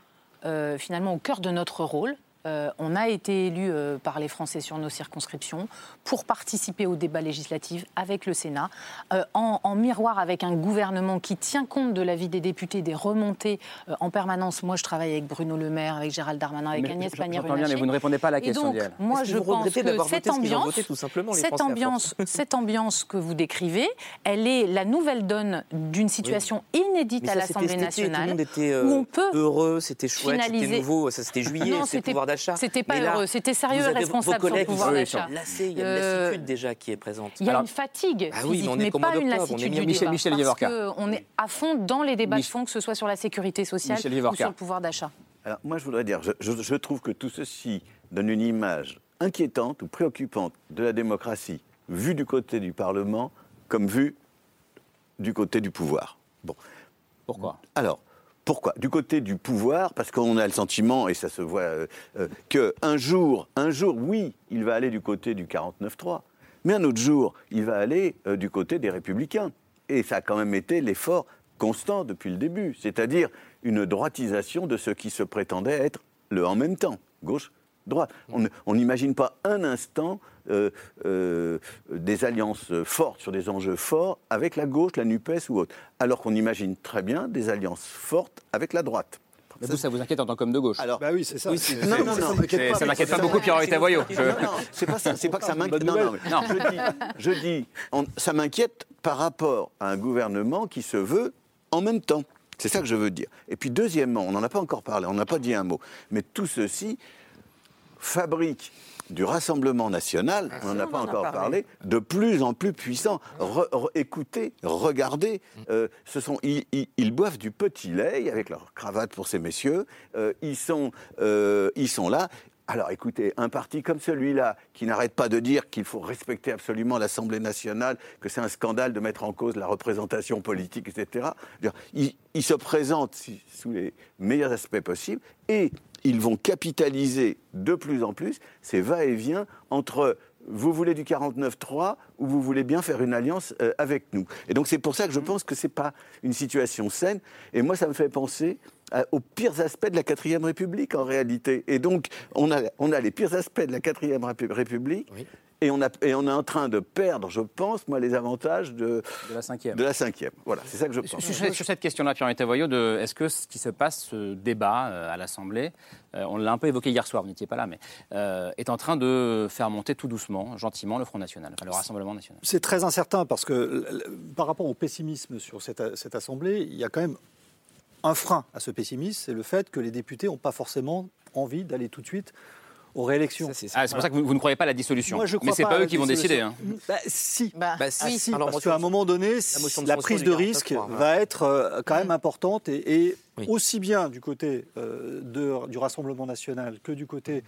euh, finalement au cœur de notre rôle. Euh, on a été élu euh, par les Français sur nos circonscriptions pour participer au débat législatif avec le Sénat, euh, en, en miroir avec un gouvernement qui tient compte de l'avis des députés, des remontées euh, en permanence. Moi, je travaille avec Bruno Le Maire, avec Gérald Darmanin, avec Mais Agnès Pannier-Runacher. mais vous ne répondez pas à la Et question, donc, Yael. moi, je pense que cette ambiance, voté, tout simplement, les cette ambiance, cette ambiance que vous décrivez, elle est la nouvelle donne d'une situation inédite Mais à l'Assemblée cet été, Tout le nationale, monde était euh, où on peut heureux, c'était chouette, c'était nouveau, ça c'était juillet, c'était- pouvoir d'achat. c'était pas là, heureux, c'était sérieux et responsable vos sur le pouvoir d'achat. il y a une Euh, lassitude déjà qui est présente. Il y a une fatigue Ah oui, physique, mais on est mais pas une d'octobre, on est lassitude du Michel- débat. Michel parce qu'on est à fond dans les débats de fond, que ce soit sur la sécurité sociale Michel ou sur le pouvoir d'achat. Alors, moi, je voudrais dire, je, je- je trouve que tout ceci donne une image inquiétante ou préoccupante de la démocratie, vue du côté du Parlement comme vue du côté du pouvoir. Bon. Pourquoi? Alors, pourquoi? Du côté du pouvoir, parce qu'on a le sentiment, et ça se voit, euh, euh, qu'un jour, un jour, oui, il va aller du côté du 49-3, mais un autre jour, il va aller euh, du côté des républicains. Et ça a quand même été l'effort constant depuis le début, c'est-à-dire une droitisation de ce qui se prétendait être le en même temps, gauche, droite. On ne- n'imagine pas un instant euh, euh, des alliances fortes sur des enjeux forts avec la gauche, la NUPES ou autre, alors qu'on imagine très bien des alliances fortes avec la droite. Mais vous, ça vous inquiète en tant qu'homme de gauche Alors, Bah oui, c'est ça. oui, non, non, non, ça mais m'inquiète pas beaucoup, Pierre Taboyot. Je- Non, non, c'est pas ça, c'est pas que ça m'inquiète. Non, non, mais je dis, je dis on- ça m'inquiète par rapport à un gouvernement qui se veut en même temps. C'est ça que je veux dire. Et puis deuxièmement, on n'en a pas encore parlé, on n'a pas dit un mot, mais tout ceci fabrique du Rassemblement national, on n'en a pas en encore parlé. parlé, de plus en plus puissant. Re- re- écoutez, regardez, euh, ce sont, ils, ils- ils boivent du petit lait avec leur cravate pour ces messieurs. euh, ils, sont, euh, ils sont là. Alors écoutez, un parti comme celui-là, qui n'arrête pas de dire qu'il faut respecter absolument l'Assemblée nationale, que c'est un scandale de mettre en cause la représentation politique, etc., il, il se présente sous les meilleurs aspects possibles et ils vont capitaliser de plus en plus ces va-et-vient entre vous voulez du 49-3 ou vous voulez bien faire une alliance euh, avec nous. Et donc c'est pour ça que je pense que ce n'est pas une situation saine. Et moi, ça me fait penser aux pires aspects de la quatrième République en réalité. Et donc on a, on a les pires aspects de la quatrième Répu- République. Et on, a, et on est en train de perdre, je pense, moi, les avantages de, De la cinquième. de la cinquième. Voilà, c'est ça que je pense. Sur, sur- sur cette question-là, Pierre Tavoyot, est-ce que ce qui se passe, ce débat euh, à l'Assemblée, euh, on l'a un peu évoqué hier soir, vous n'étiez pas là, mais euh, est en train de faire monter tout doucement, gentiment, le Front National, enfin, le Rassemblement National? C'est très incertain parce que l- par rapport au pessimisme sur cette, cette Assemblée, il y a quand même un frein à ce pessimisme, c'est le fait que les députés n'ont pas forcément envie d'aller tout de suite aux réélections. Ah, c'est pour ça que vous, vous ne croyez pas à la dissolution. Moi, je mais crois c'est pas pas à eux qui vont décider. hein. Bah, si. Bah, Bah, Ah, si. si, Alors, parce qu'à un moment donné, la prise de 49.3, risque va être euh, quand même importante et, et Oui. aussi bien du côté euh, de- du Rassemblement national que du côté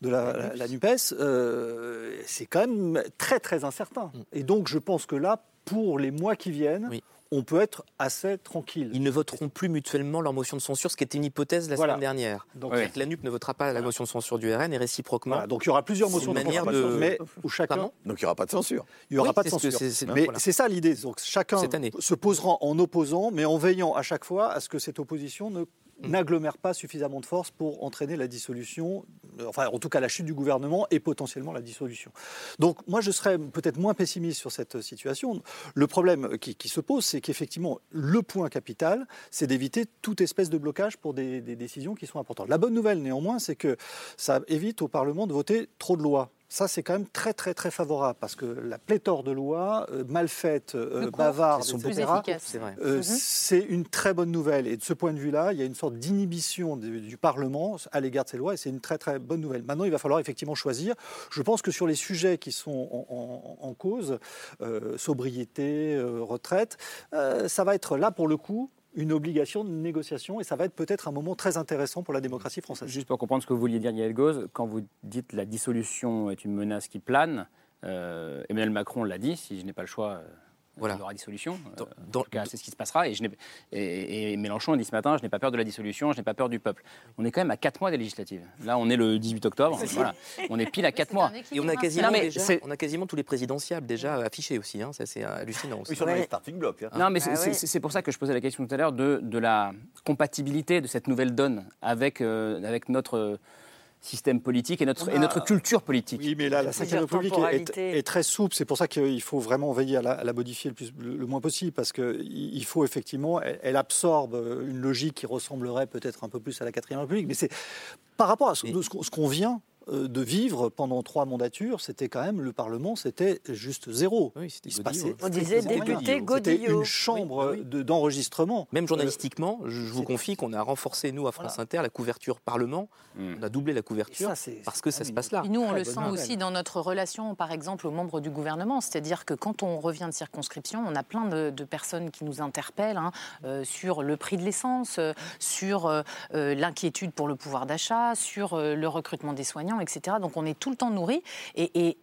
de la, la- la NUPES, euh, c'est quand même très très incertain. Et donc je pense que là, pour les mois qui viennent, Oui. On peut être assez tranquille. Ils ne voteront plus mutuellement leur motion de censure, ce qui était une hypothèse la Voilà. semaine dernière. Donc, la NUP ne votera pas la motion de censure du RN et réciproquement. Voilà, donc il y aura plusieurs motions de de- mais où chacun Pardon Donc il n'y aura pas de censure. Il n'y aura Oui, pas de censure. mais voilà. c'est ça l'idée. Donc chacun Cette année. se posera en opposant, mais en veillant à chaque fois à ce que cette opposition ne n'agglomère pas suffisamment de force pour entraîner la dissolution, euh, enfin en tout cas la chute du gouvernement et potentiellement la dissolution. Donc moi je serais peut-être moins pessimiste sur cette situation. Le problème qui, qui se pose, c'est qu'effectivement le point capital, c'est d'éviter toute espèce de blocage pour des, des décisions qui sont importantes. La bonne nouvelle néanmoins, c'est que ça évite au Parlement de voter trop de lois ça, c'est quand même très, très, très favorable parce que la pléthore de lois euh, mal faites, euh, bavardes, etc., euh, Mhm. c'est une très bonne nouvelle. Et de ce point de vue-là, il y a une sorte d'inhibition du, du Parlement à l'égard de ces lois et c'est une très, très bonne nouvelle. Maintenant, il va falloir effectivement choisir. Je pense que sur les sujets qui sont en, en- en cause, euh, sobriété, euh, retraite, euh, ça va être là, pour le coup, une obligation de négociation et ça va être peut-être un moment très intéressant pour la démocratie française. Juste pour comprendre ce que vous vouliez dire, Yael Gauze, quand vous dites la dissolution est une menace qui plane, euh, Emmanuel Macron l'a dit, si je n'ai pas le choix, euh, Voilà. il y aura dissolution. Euh, en tout cas, c'est ce qui se passera. Et, je n'ai- et- et Mélenchon a dit ce matin, je n'ai pas peur de la dissolution, je n'ai pas peur du peuple. On est quand même à 4 mois des législatives. Là, on est le 18 octobre. Voilà. On est pile à 4 mois. Et on a quasiment, Non, mais déjà- c'est- on a quasiment tous les présidentiables déjà affichés aussi. hein. Ça, c'est hallucinant. aussi. Ils sont dans les starting blocks. hein. Non, mais c'est Ah c'est- ouais. pour ça que je posais la question tout à l'heure de, de la compatibilité de cette nouvelle donne avec, euh, avec notre euh, système politique et notre, et a- notre culture politique. Oui, mais là, la Cinquième République est, est très souple. C'est pour ça qu'il faut vraiment veiller à la, à la modifier le, plus, le, le moins possible, parce qu'il il faut effectivement, elle, elle absorbe une logique qui ressemblerait peut-être un peu plus à la Quatrième République. Mais c'est par rapport à ce, qu'on- ce qu'on vient euh, de vivre pendant trois mandatures, c'était quand même le Parlement, c'était juste zéro. Il se passait On disait député. C'était Godillot. une chambre de- d'enregistrement. Même journalistiquement, je, vous confie qu'on a renforcé, nous, à France Inter, la couverture Parlement. On a doublé la couverture parce que ça se passe là. Et nous, on le sent aussi dans notre relation, par exemple, aux membres du gouvernement. C'est-à-dire que quand on revient de circonscription, on a plein de, de personnes qui nous interpellent hein, euh, sur le prix de l'essence, euh, sur euh, euh, l'inquiétude pour le pouvoir d'achat, sur euh, le recrutement des soignants, etc. Donc on est tout le temps nourri. Et,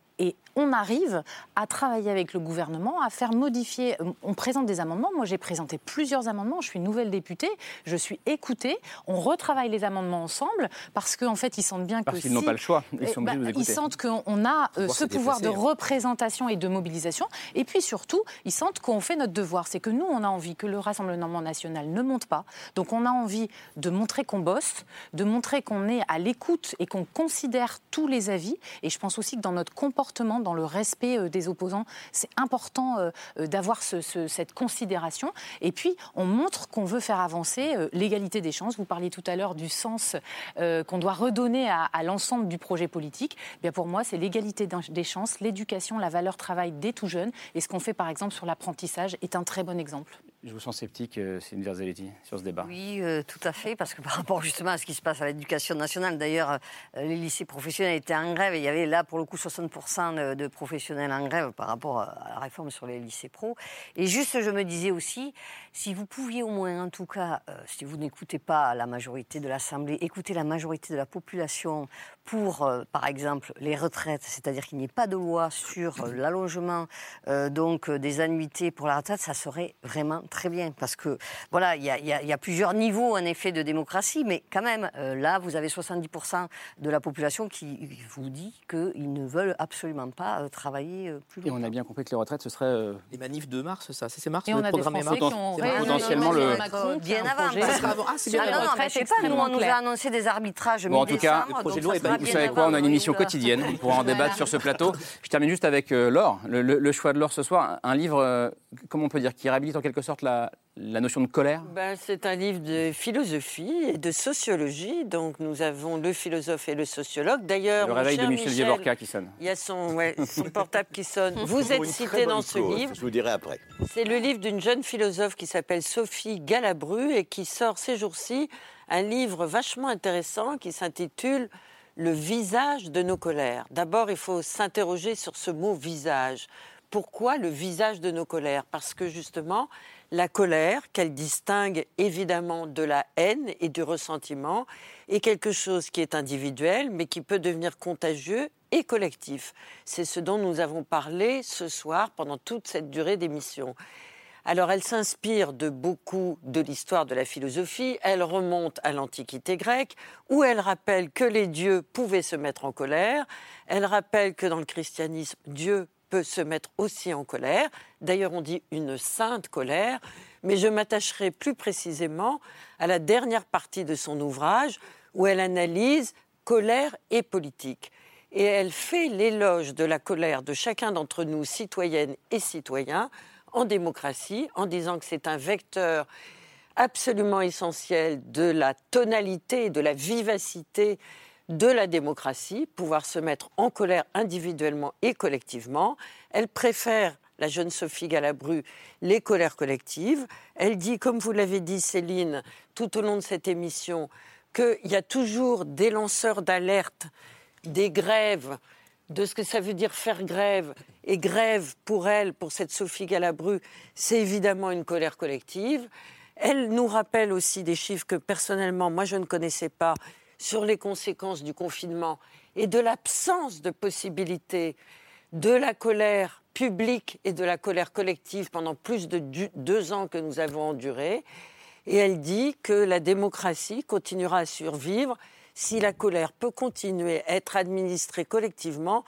on arrive à travailler avec le gouvernement, à faire modifier. euh, On présente des amendements. Moi, j'ai présenté plusieurs amendements. Je suis nouvelle députée. Je suis écoutée. On retravaille les amendements ensemble parce qu'en fait, ils sentent bien que Parce qu'ils si- n'ont pas le choix. Ils Eh sont bah, Ils sentent qu'on on a euh, ce pouvoir de hein. représentation et de mobilisation. Et puis surtout, ils sentent qu'on fait notre devoir. C'est que nous, on a envie que le Rassemblement national ne monte pas. Donc on a envie de montrer qu'on bosse, de montrer qu'on est à l'écoute et qu'on considère tous les avis. Et je pense aussi que dans notre comportement, dans le respect euh, des opposants, c'est important euh, euh, d'avoir ce- ce- cette considération. Et puis, on montre qu'on veut faire avancer l'égalité des chances. Vous parliez tout à l'heure du sens qu'on doit redonner à, l'ensemble du projet politique. Eh pour moi, c'est l'égalité des chances, l'éducation, la valeur travail des tout jeunes. Et ce qu'on fait par exemple sur l'apprentissage est un très bon exemple. Je vous sens sceptique, euh, Céline Verzelletti, sur ce débat. Oui, euh, tout à fait, parce que par rapport justement à ce qui se passe à l'éducation nationale, d'ailleurs, euh, les lycées professionnels étaient en grève et il y avait là pour le coup 60% de, professionnels en grève par rapport à la réforme sur les lycées pro. Et juste, je me disais aussi, si vous pouviez au moins, en tout cas, si vous n'écoutez pas la majorité de l'Assemblée, écouter la majorité de la population pour, euh, par exemple, les retraites, c'est-à-dire qu'il n'y ait pas de loi sur euh, l'allongement euh, donc euh, des annuités pour la retraite, ça serait vraiment très bien parce que voilà, il y a, il y a- il y a plusieurs niveaux en effet de démocratie, mais quand même euh, là, vous avez 70% de la population qui vous dit qu'ils ne veulent absolument pas euh, travailler euh, plus Et longtemps. on a bien compris que les retraites, ce serait. euh, Les manifs de mars, ça, c'est mars Et le on a des programme Français mars potentiellement le- Macron, bien avant. projet. Ah, c'est bien, Ah non, non, mais je sais pas, nous, on nous a annoncé des arbitrages Bon, en tout cas, mi-décembre, donc ça vous sera bien savez quoi, on a une émission quotidienne on pourra en débattre sur ce plateau. Je termine juste avec euh, Laure, le, le- le choix de Laure ce soir, un livre, euh, comment on peut dire, qui réhabilite en quelque sorte la, la notion de colère? Ben, c'est un livre de philosophie et de sociologie. Donc, nous avons le philosophe et le sociologue. D'ailleurs, Le réveil de Michel Vieux-Vorka qui sonne. Il y a son, ouais, son portable qui sonne. Vous êtes cité dans ce cause, livre. Je vous dirai après. C'est le livre d'une jeune philosophe qui s'appelle Sophie Galabru et qui sort ces jours-ci un livre vachement intéressant qui s'intitule Le visage de nos colères. D'abord, il faut s'interroger sur ce mot visage. Pourquoi le visage de nos colères? Parce que justement, la colère, qu'elle distingue évidemment de la haine et du ressentiment, est quelque chose qui est individuel, mais qui peut devenir contagieux et collectif. C'est ce dont nous avons parlé ce soir pendant toute cette durée d'émission. Alors elle s'inspire de beaucoup de l'histoire de la philosophie, elle remonte à l'Antiquité grecque, où elle rappelle que les dieux pouvaient se mettre en colère, elle rappelle que dans le christianisme, Dieu peut se mettre aussi en colère. D'ailleurs, on dit une sainte colère. Mais je m'attacherai plus précisément à la dernière partie de son ouvrage où elle analyse colère et politique. Et elle fait l'éloge de la colère de chacun d'entre nous, citoyennes et citoyens, en démocratie, en disant que c'est un vecteur absolument essentiel de la tonalité, de la vivacité de la démocratie, pouvoir se mettre en colère individuellement et collectivement. Elle préfère, la jeune Sophie Galabru, les colères collectives. Elle dit, comme vous l'avez dit Céline, tout au long de cette émission, qu'il y a toujours des lanceurs d'alerte, des grèves, de ce que ça veut dire faire grève. Et grève, pour elle, pour cette Sophie Galabru, c'est évidemment une colère collective. Elle nous rappelle aussi des chiffres que personnellement, moi, je ne connaissais pas sur les conséquences du confinement et de l'absence de possibilité de la colère publique et de la colère collective pendant plus de deux ans que nous avons enduré. Et elle dit que la démocratie continuera à survivre si la colère peut continuer à être administrée collectivement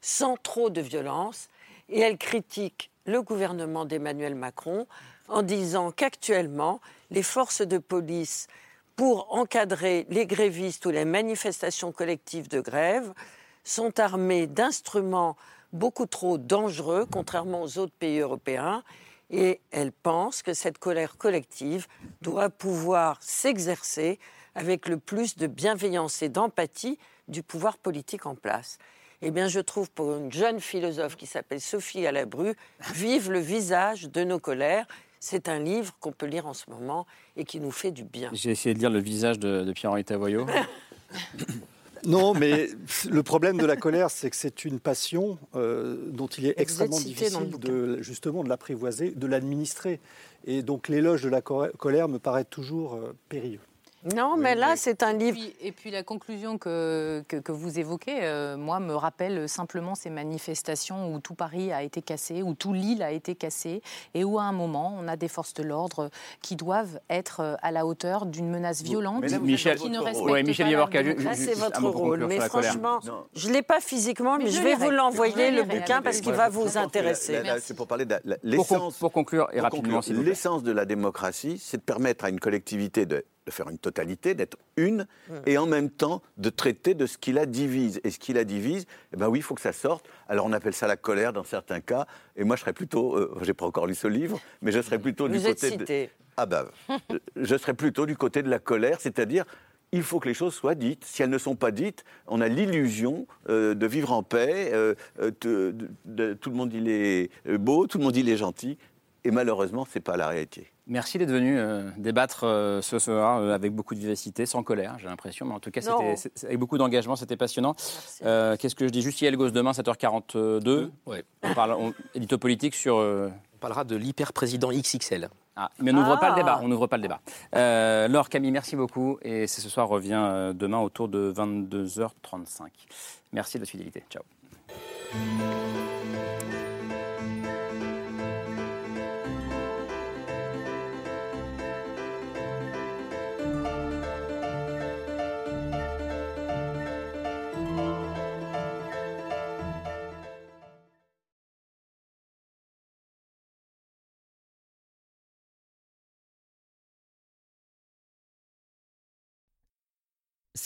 sans trop de violence. Et elle critique le gouvernement d'Emmanuel Macron en disant qu'actuellement, les forces de police, pour encadrer les grévistes ou les manifestations collectives de grève, sont armées d'instruments beaucoup trop dangereux, contrairement aux autres pays européens. Et elle pense que cette colère collective doit pouvoir s'exercer avec le plus de bienveillance et d'empathie du pouvoir politique en place. Eh bien, je trouve pour une jeune philosophe qui s'appelle Sophie Alabru, Vive le visage de nos colères. C'est un livre qu'on peut lire en ce moment et qui nous fait du bien. J'ai essayé de lire le visage de, Pierre-Henri Tavoyot. Non, mais le problème de la colère, c'est que c'est une passion euh, dont il est extrêmement difficile de, justement de l'apprivoiser, de l'administrer. Et donc l'éloge de la colère me paraît toujours euh, périlleux. Non, mais là, c'est un livre. Et puis, la conclusion que, que, vous évoquez, euh, moi, me rappelle simplement ces manifestations où tout Paris a été cassé, où tout Lille a été cassé, et où à un moment, on a des forces de l'ordre qui doivent être euh, à la hauteur d'une menace violente Michel, qui ne respecte ouais, Michel Là, c'est votre rôle. Mais franchement, je ne l'ai pas physiquement, mais, je, vais vous l'envoyer, le bouquin, parce qu'il va vous intéresser. C'est pour parler de l'essence. Pour conclure, et rapidement, L'essence de la démocratie, c'est de permettre à une collectivité de de faire une totalité, d'être une, et en même temps de traiter de ce qui la divise. Et ce qui la divise, eh ben oui, il faut que ça sorte. Alors on appelle ça la colère dans certains cas, et moi je serais plutôt, euh, j'ai pas encore lu ce livre, mais je serais plutôt du côté de... Ah ben, je serais plutôt du côté de la colère, c'est-à-dire il faut que les choses soient dites. Si elles ne sont pas dites, on a l'illusion euh, de vivre en paix. Euh, tout le monde il est beau, tout le monde il est gentil. Et malheureusement, ce n'est pas la réalité. Merci d'être venu euh, débattre euh, ce soir euh, avec beaucoup de vivacité, sans colère, j'ai l'impression, mais en tout cas, c'était, avec beaucoup d'engagement, c'était passionnant. qu'est-ce que je dis? Juste Yael Gosse demain, 7h42. Ouais. On parle édito politique sur. On parlera de l'hyper-président XXL. Ah, mais on n'ouvre pas le débat. On n'ouvre pas le débat. Laure, Camille, merci beaucoup. Et c'est ce soir revient demain autour de 22h35. Merci de votre fidélité. Ciao.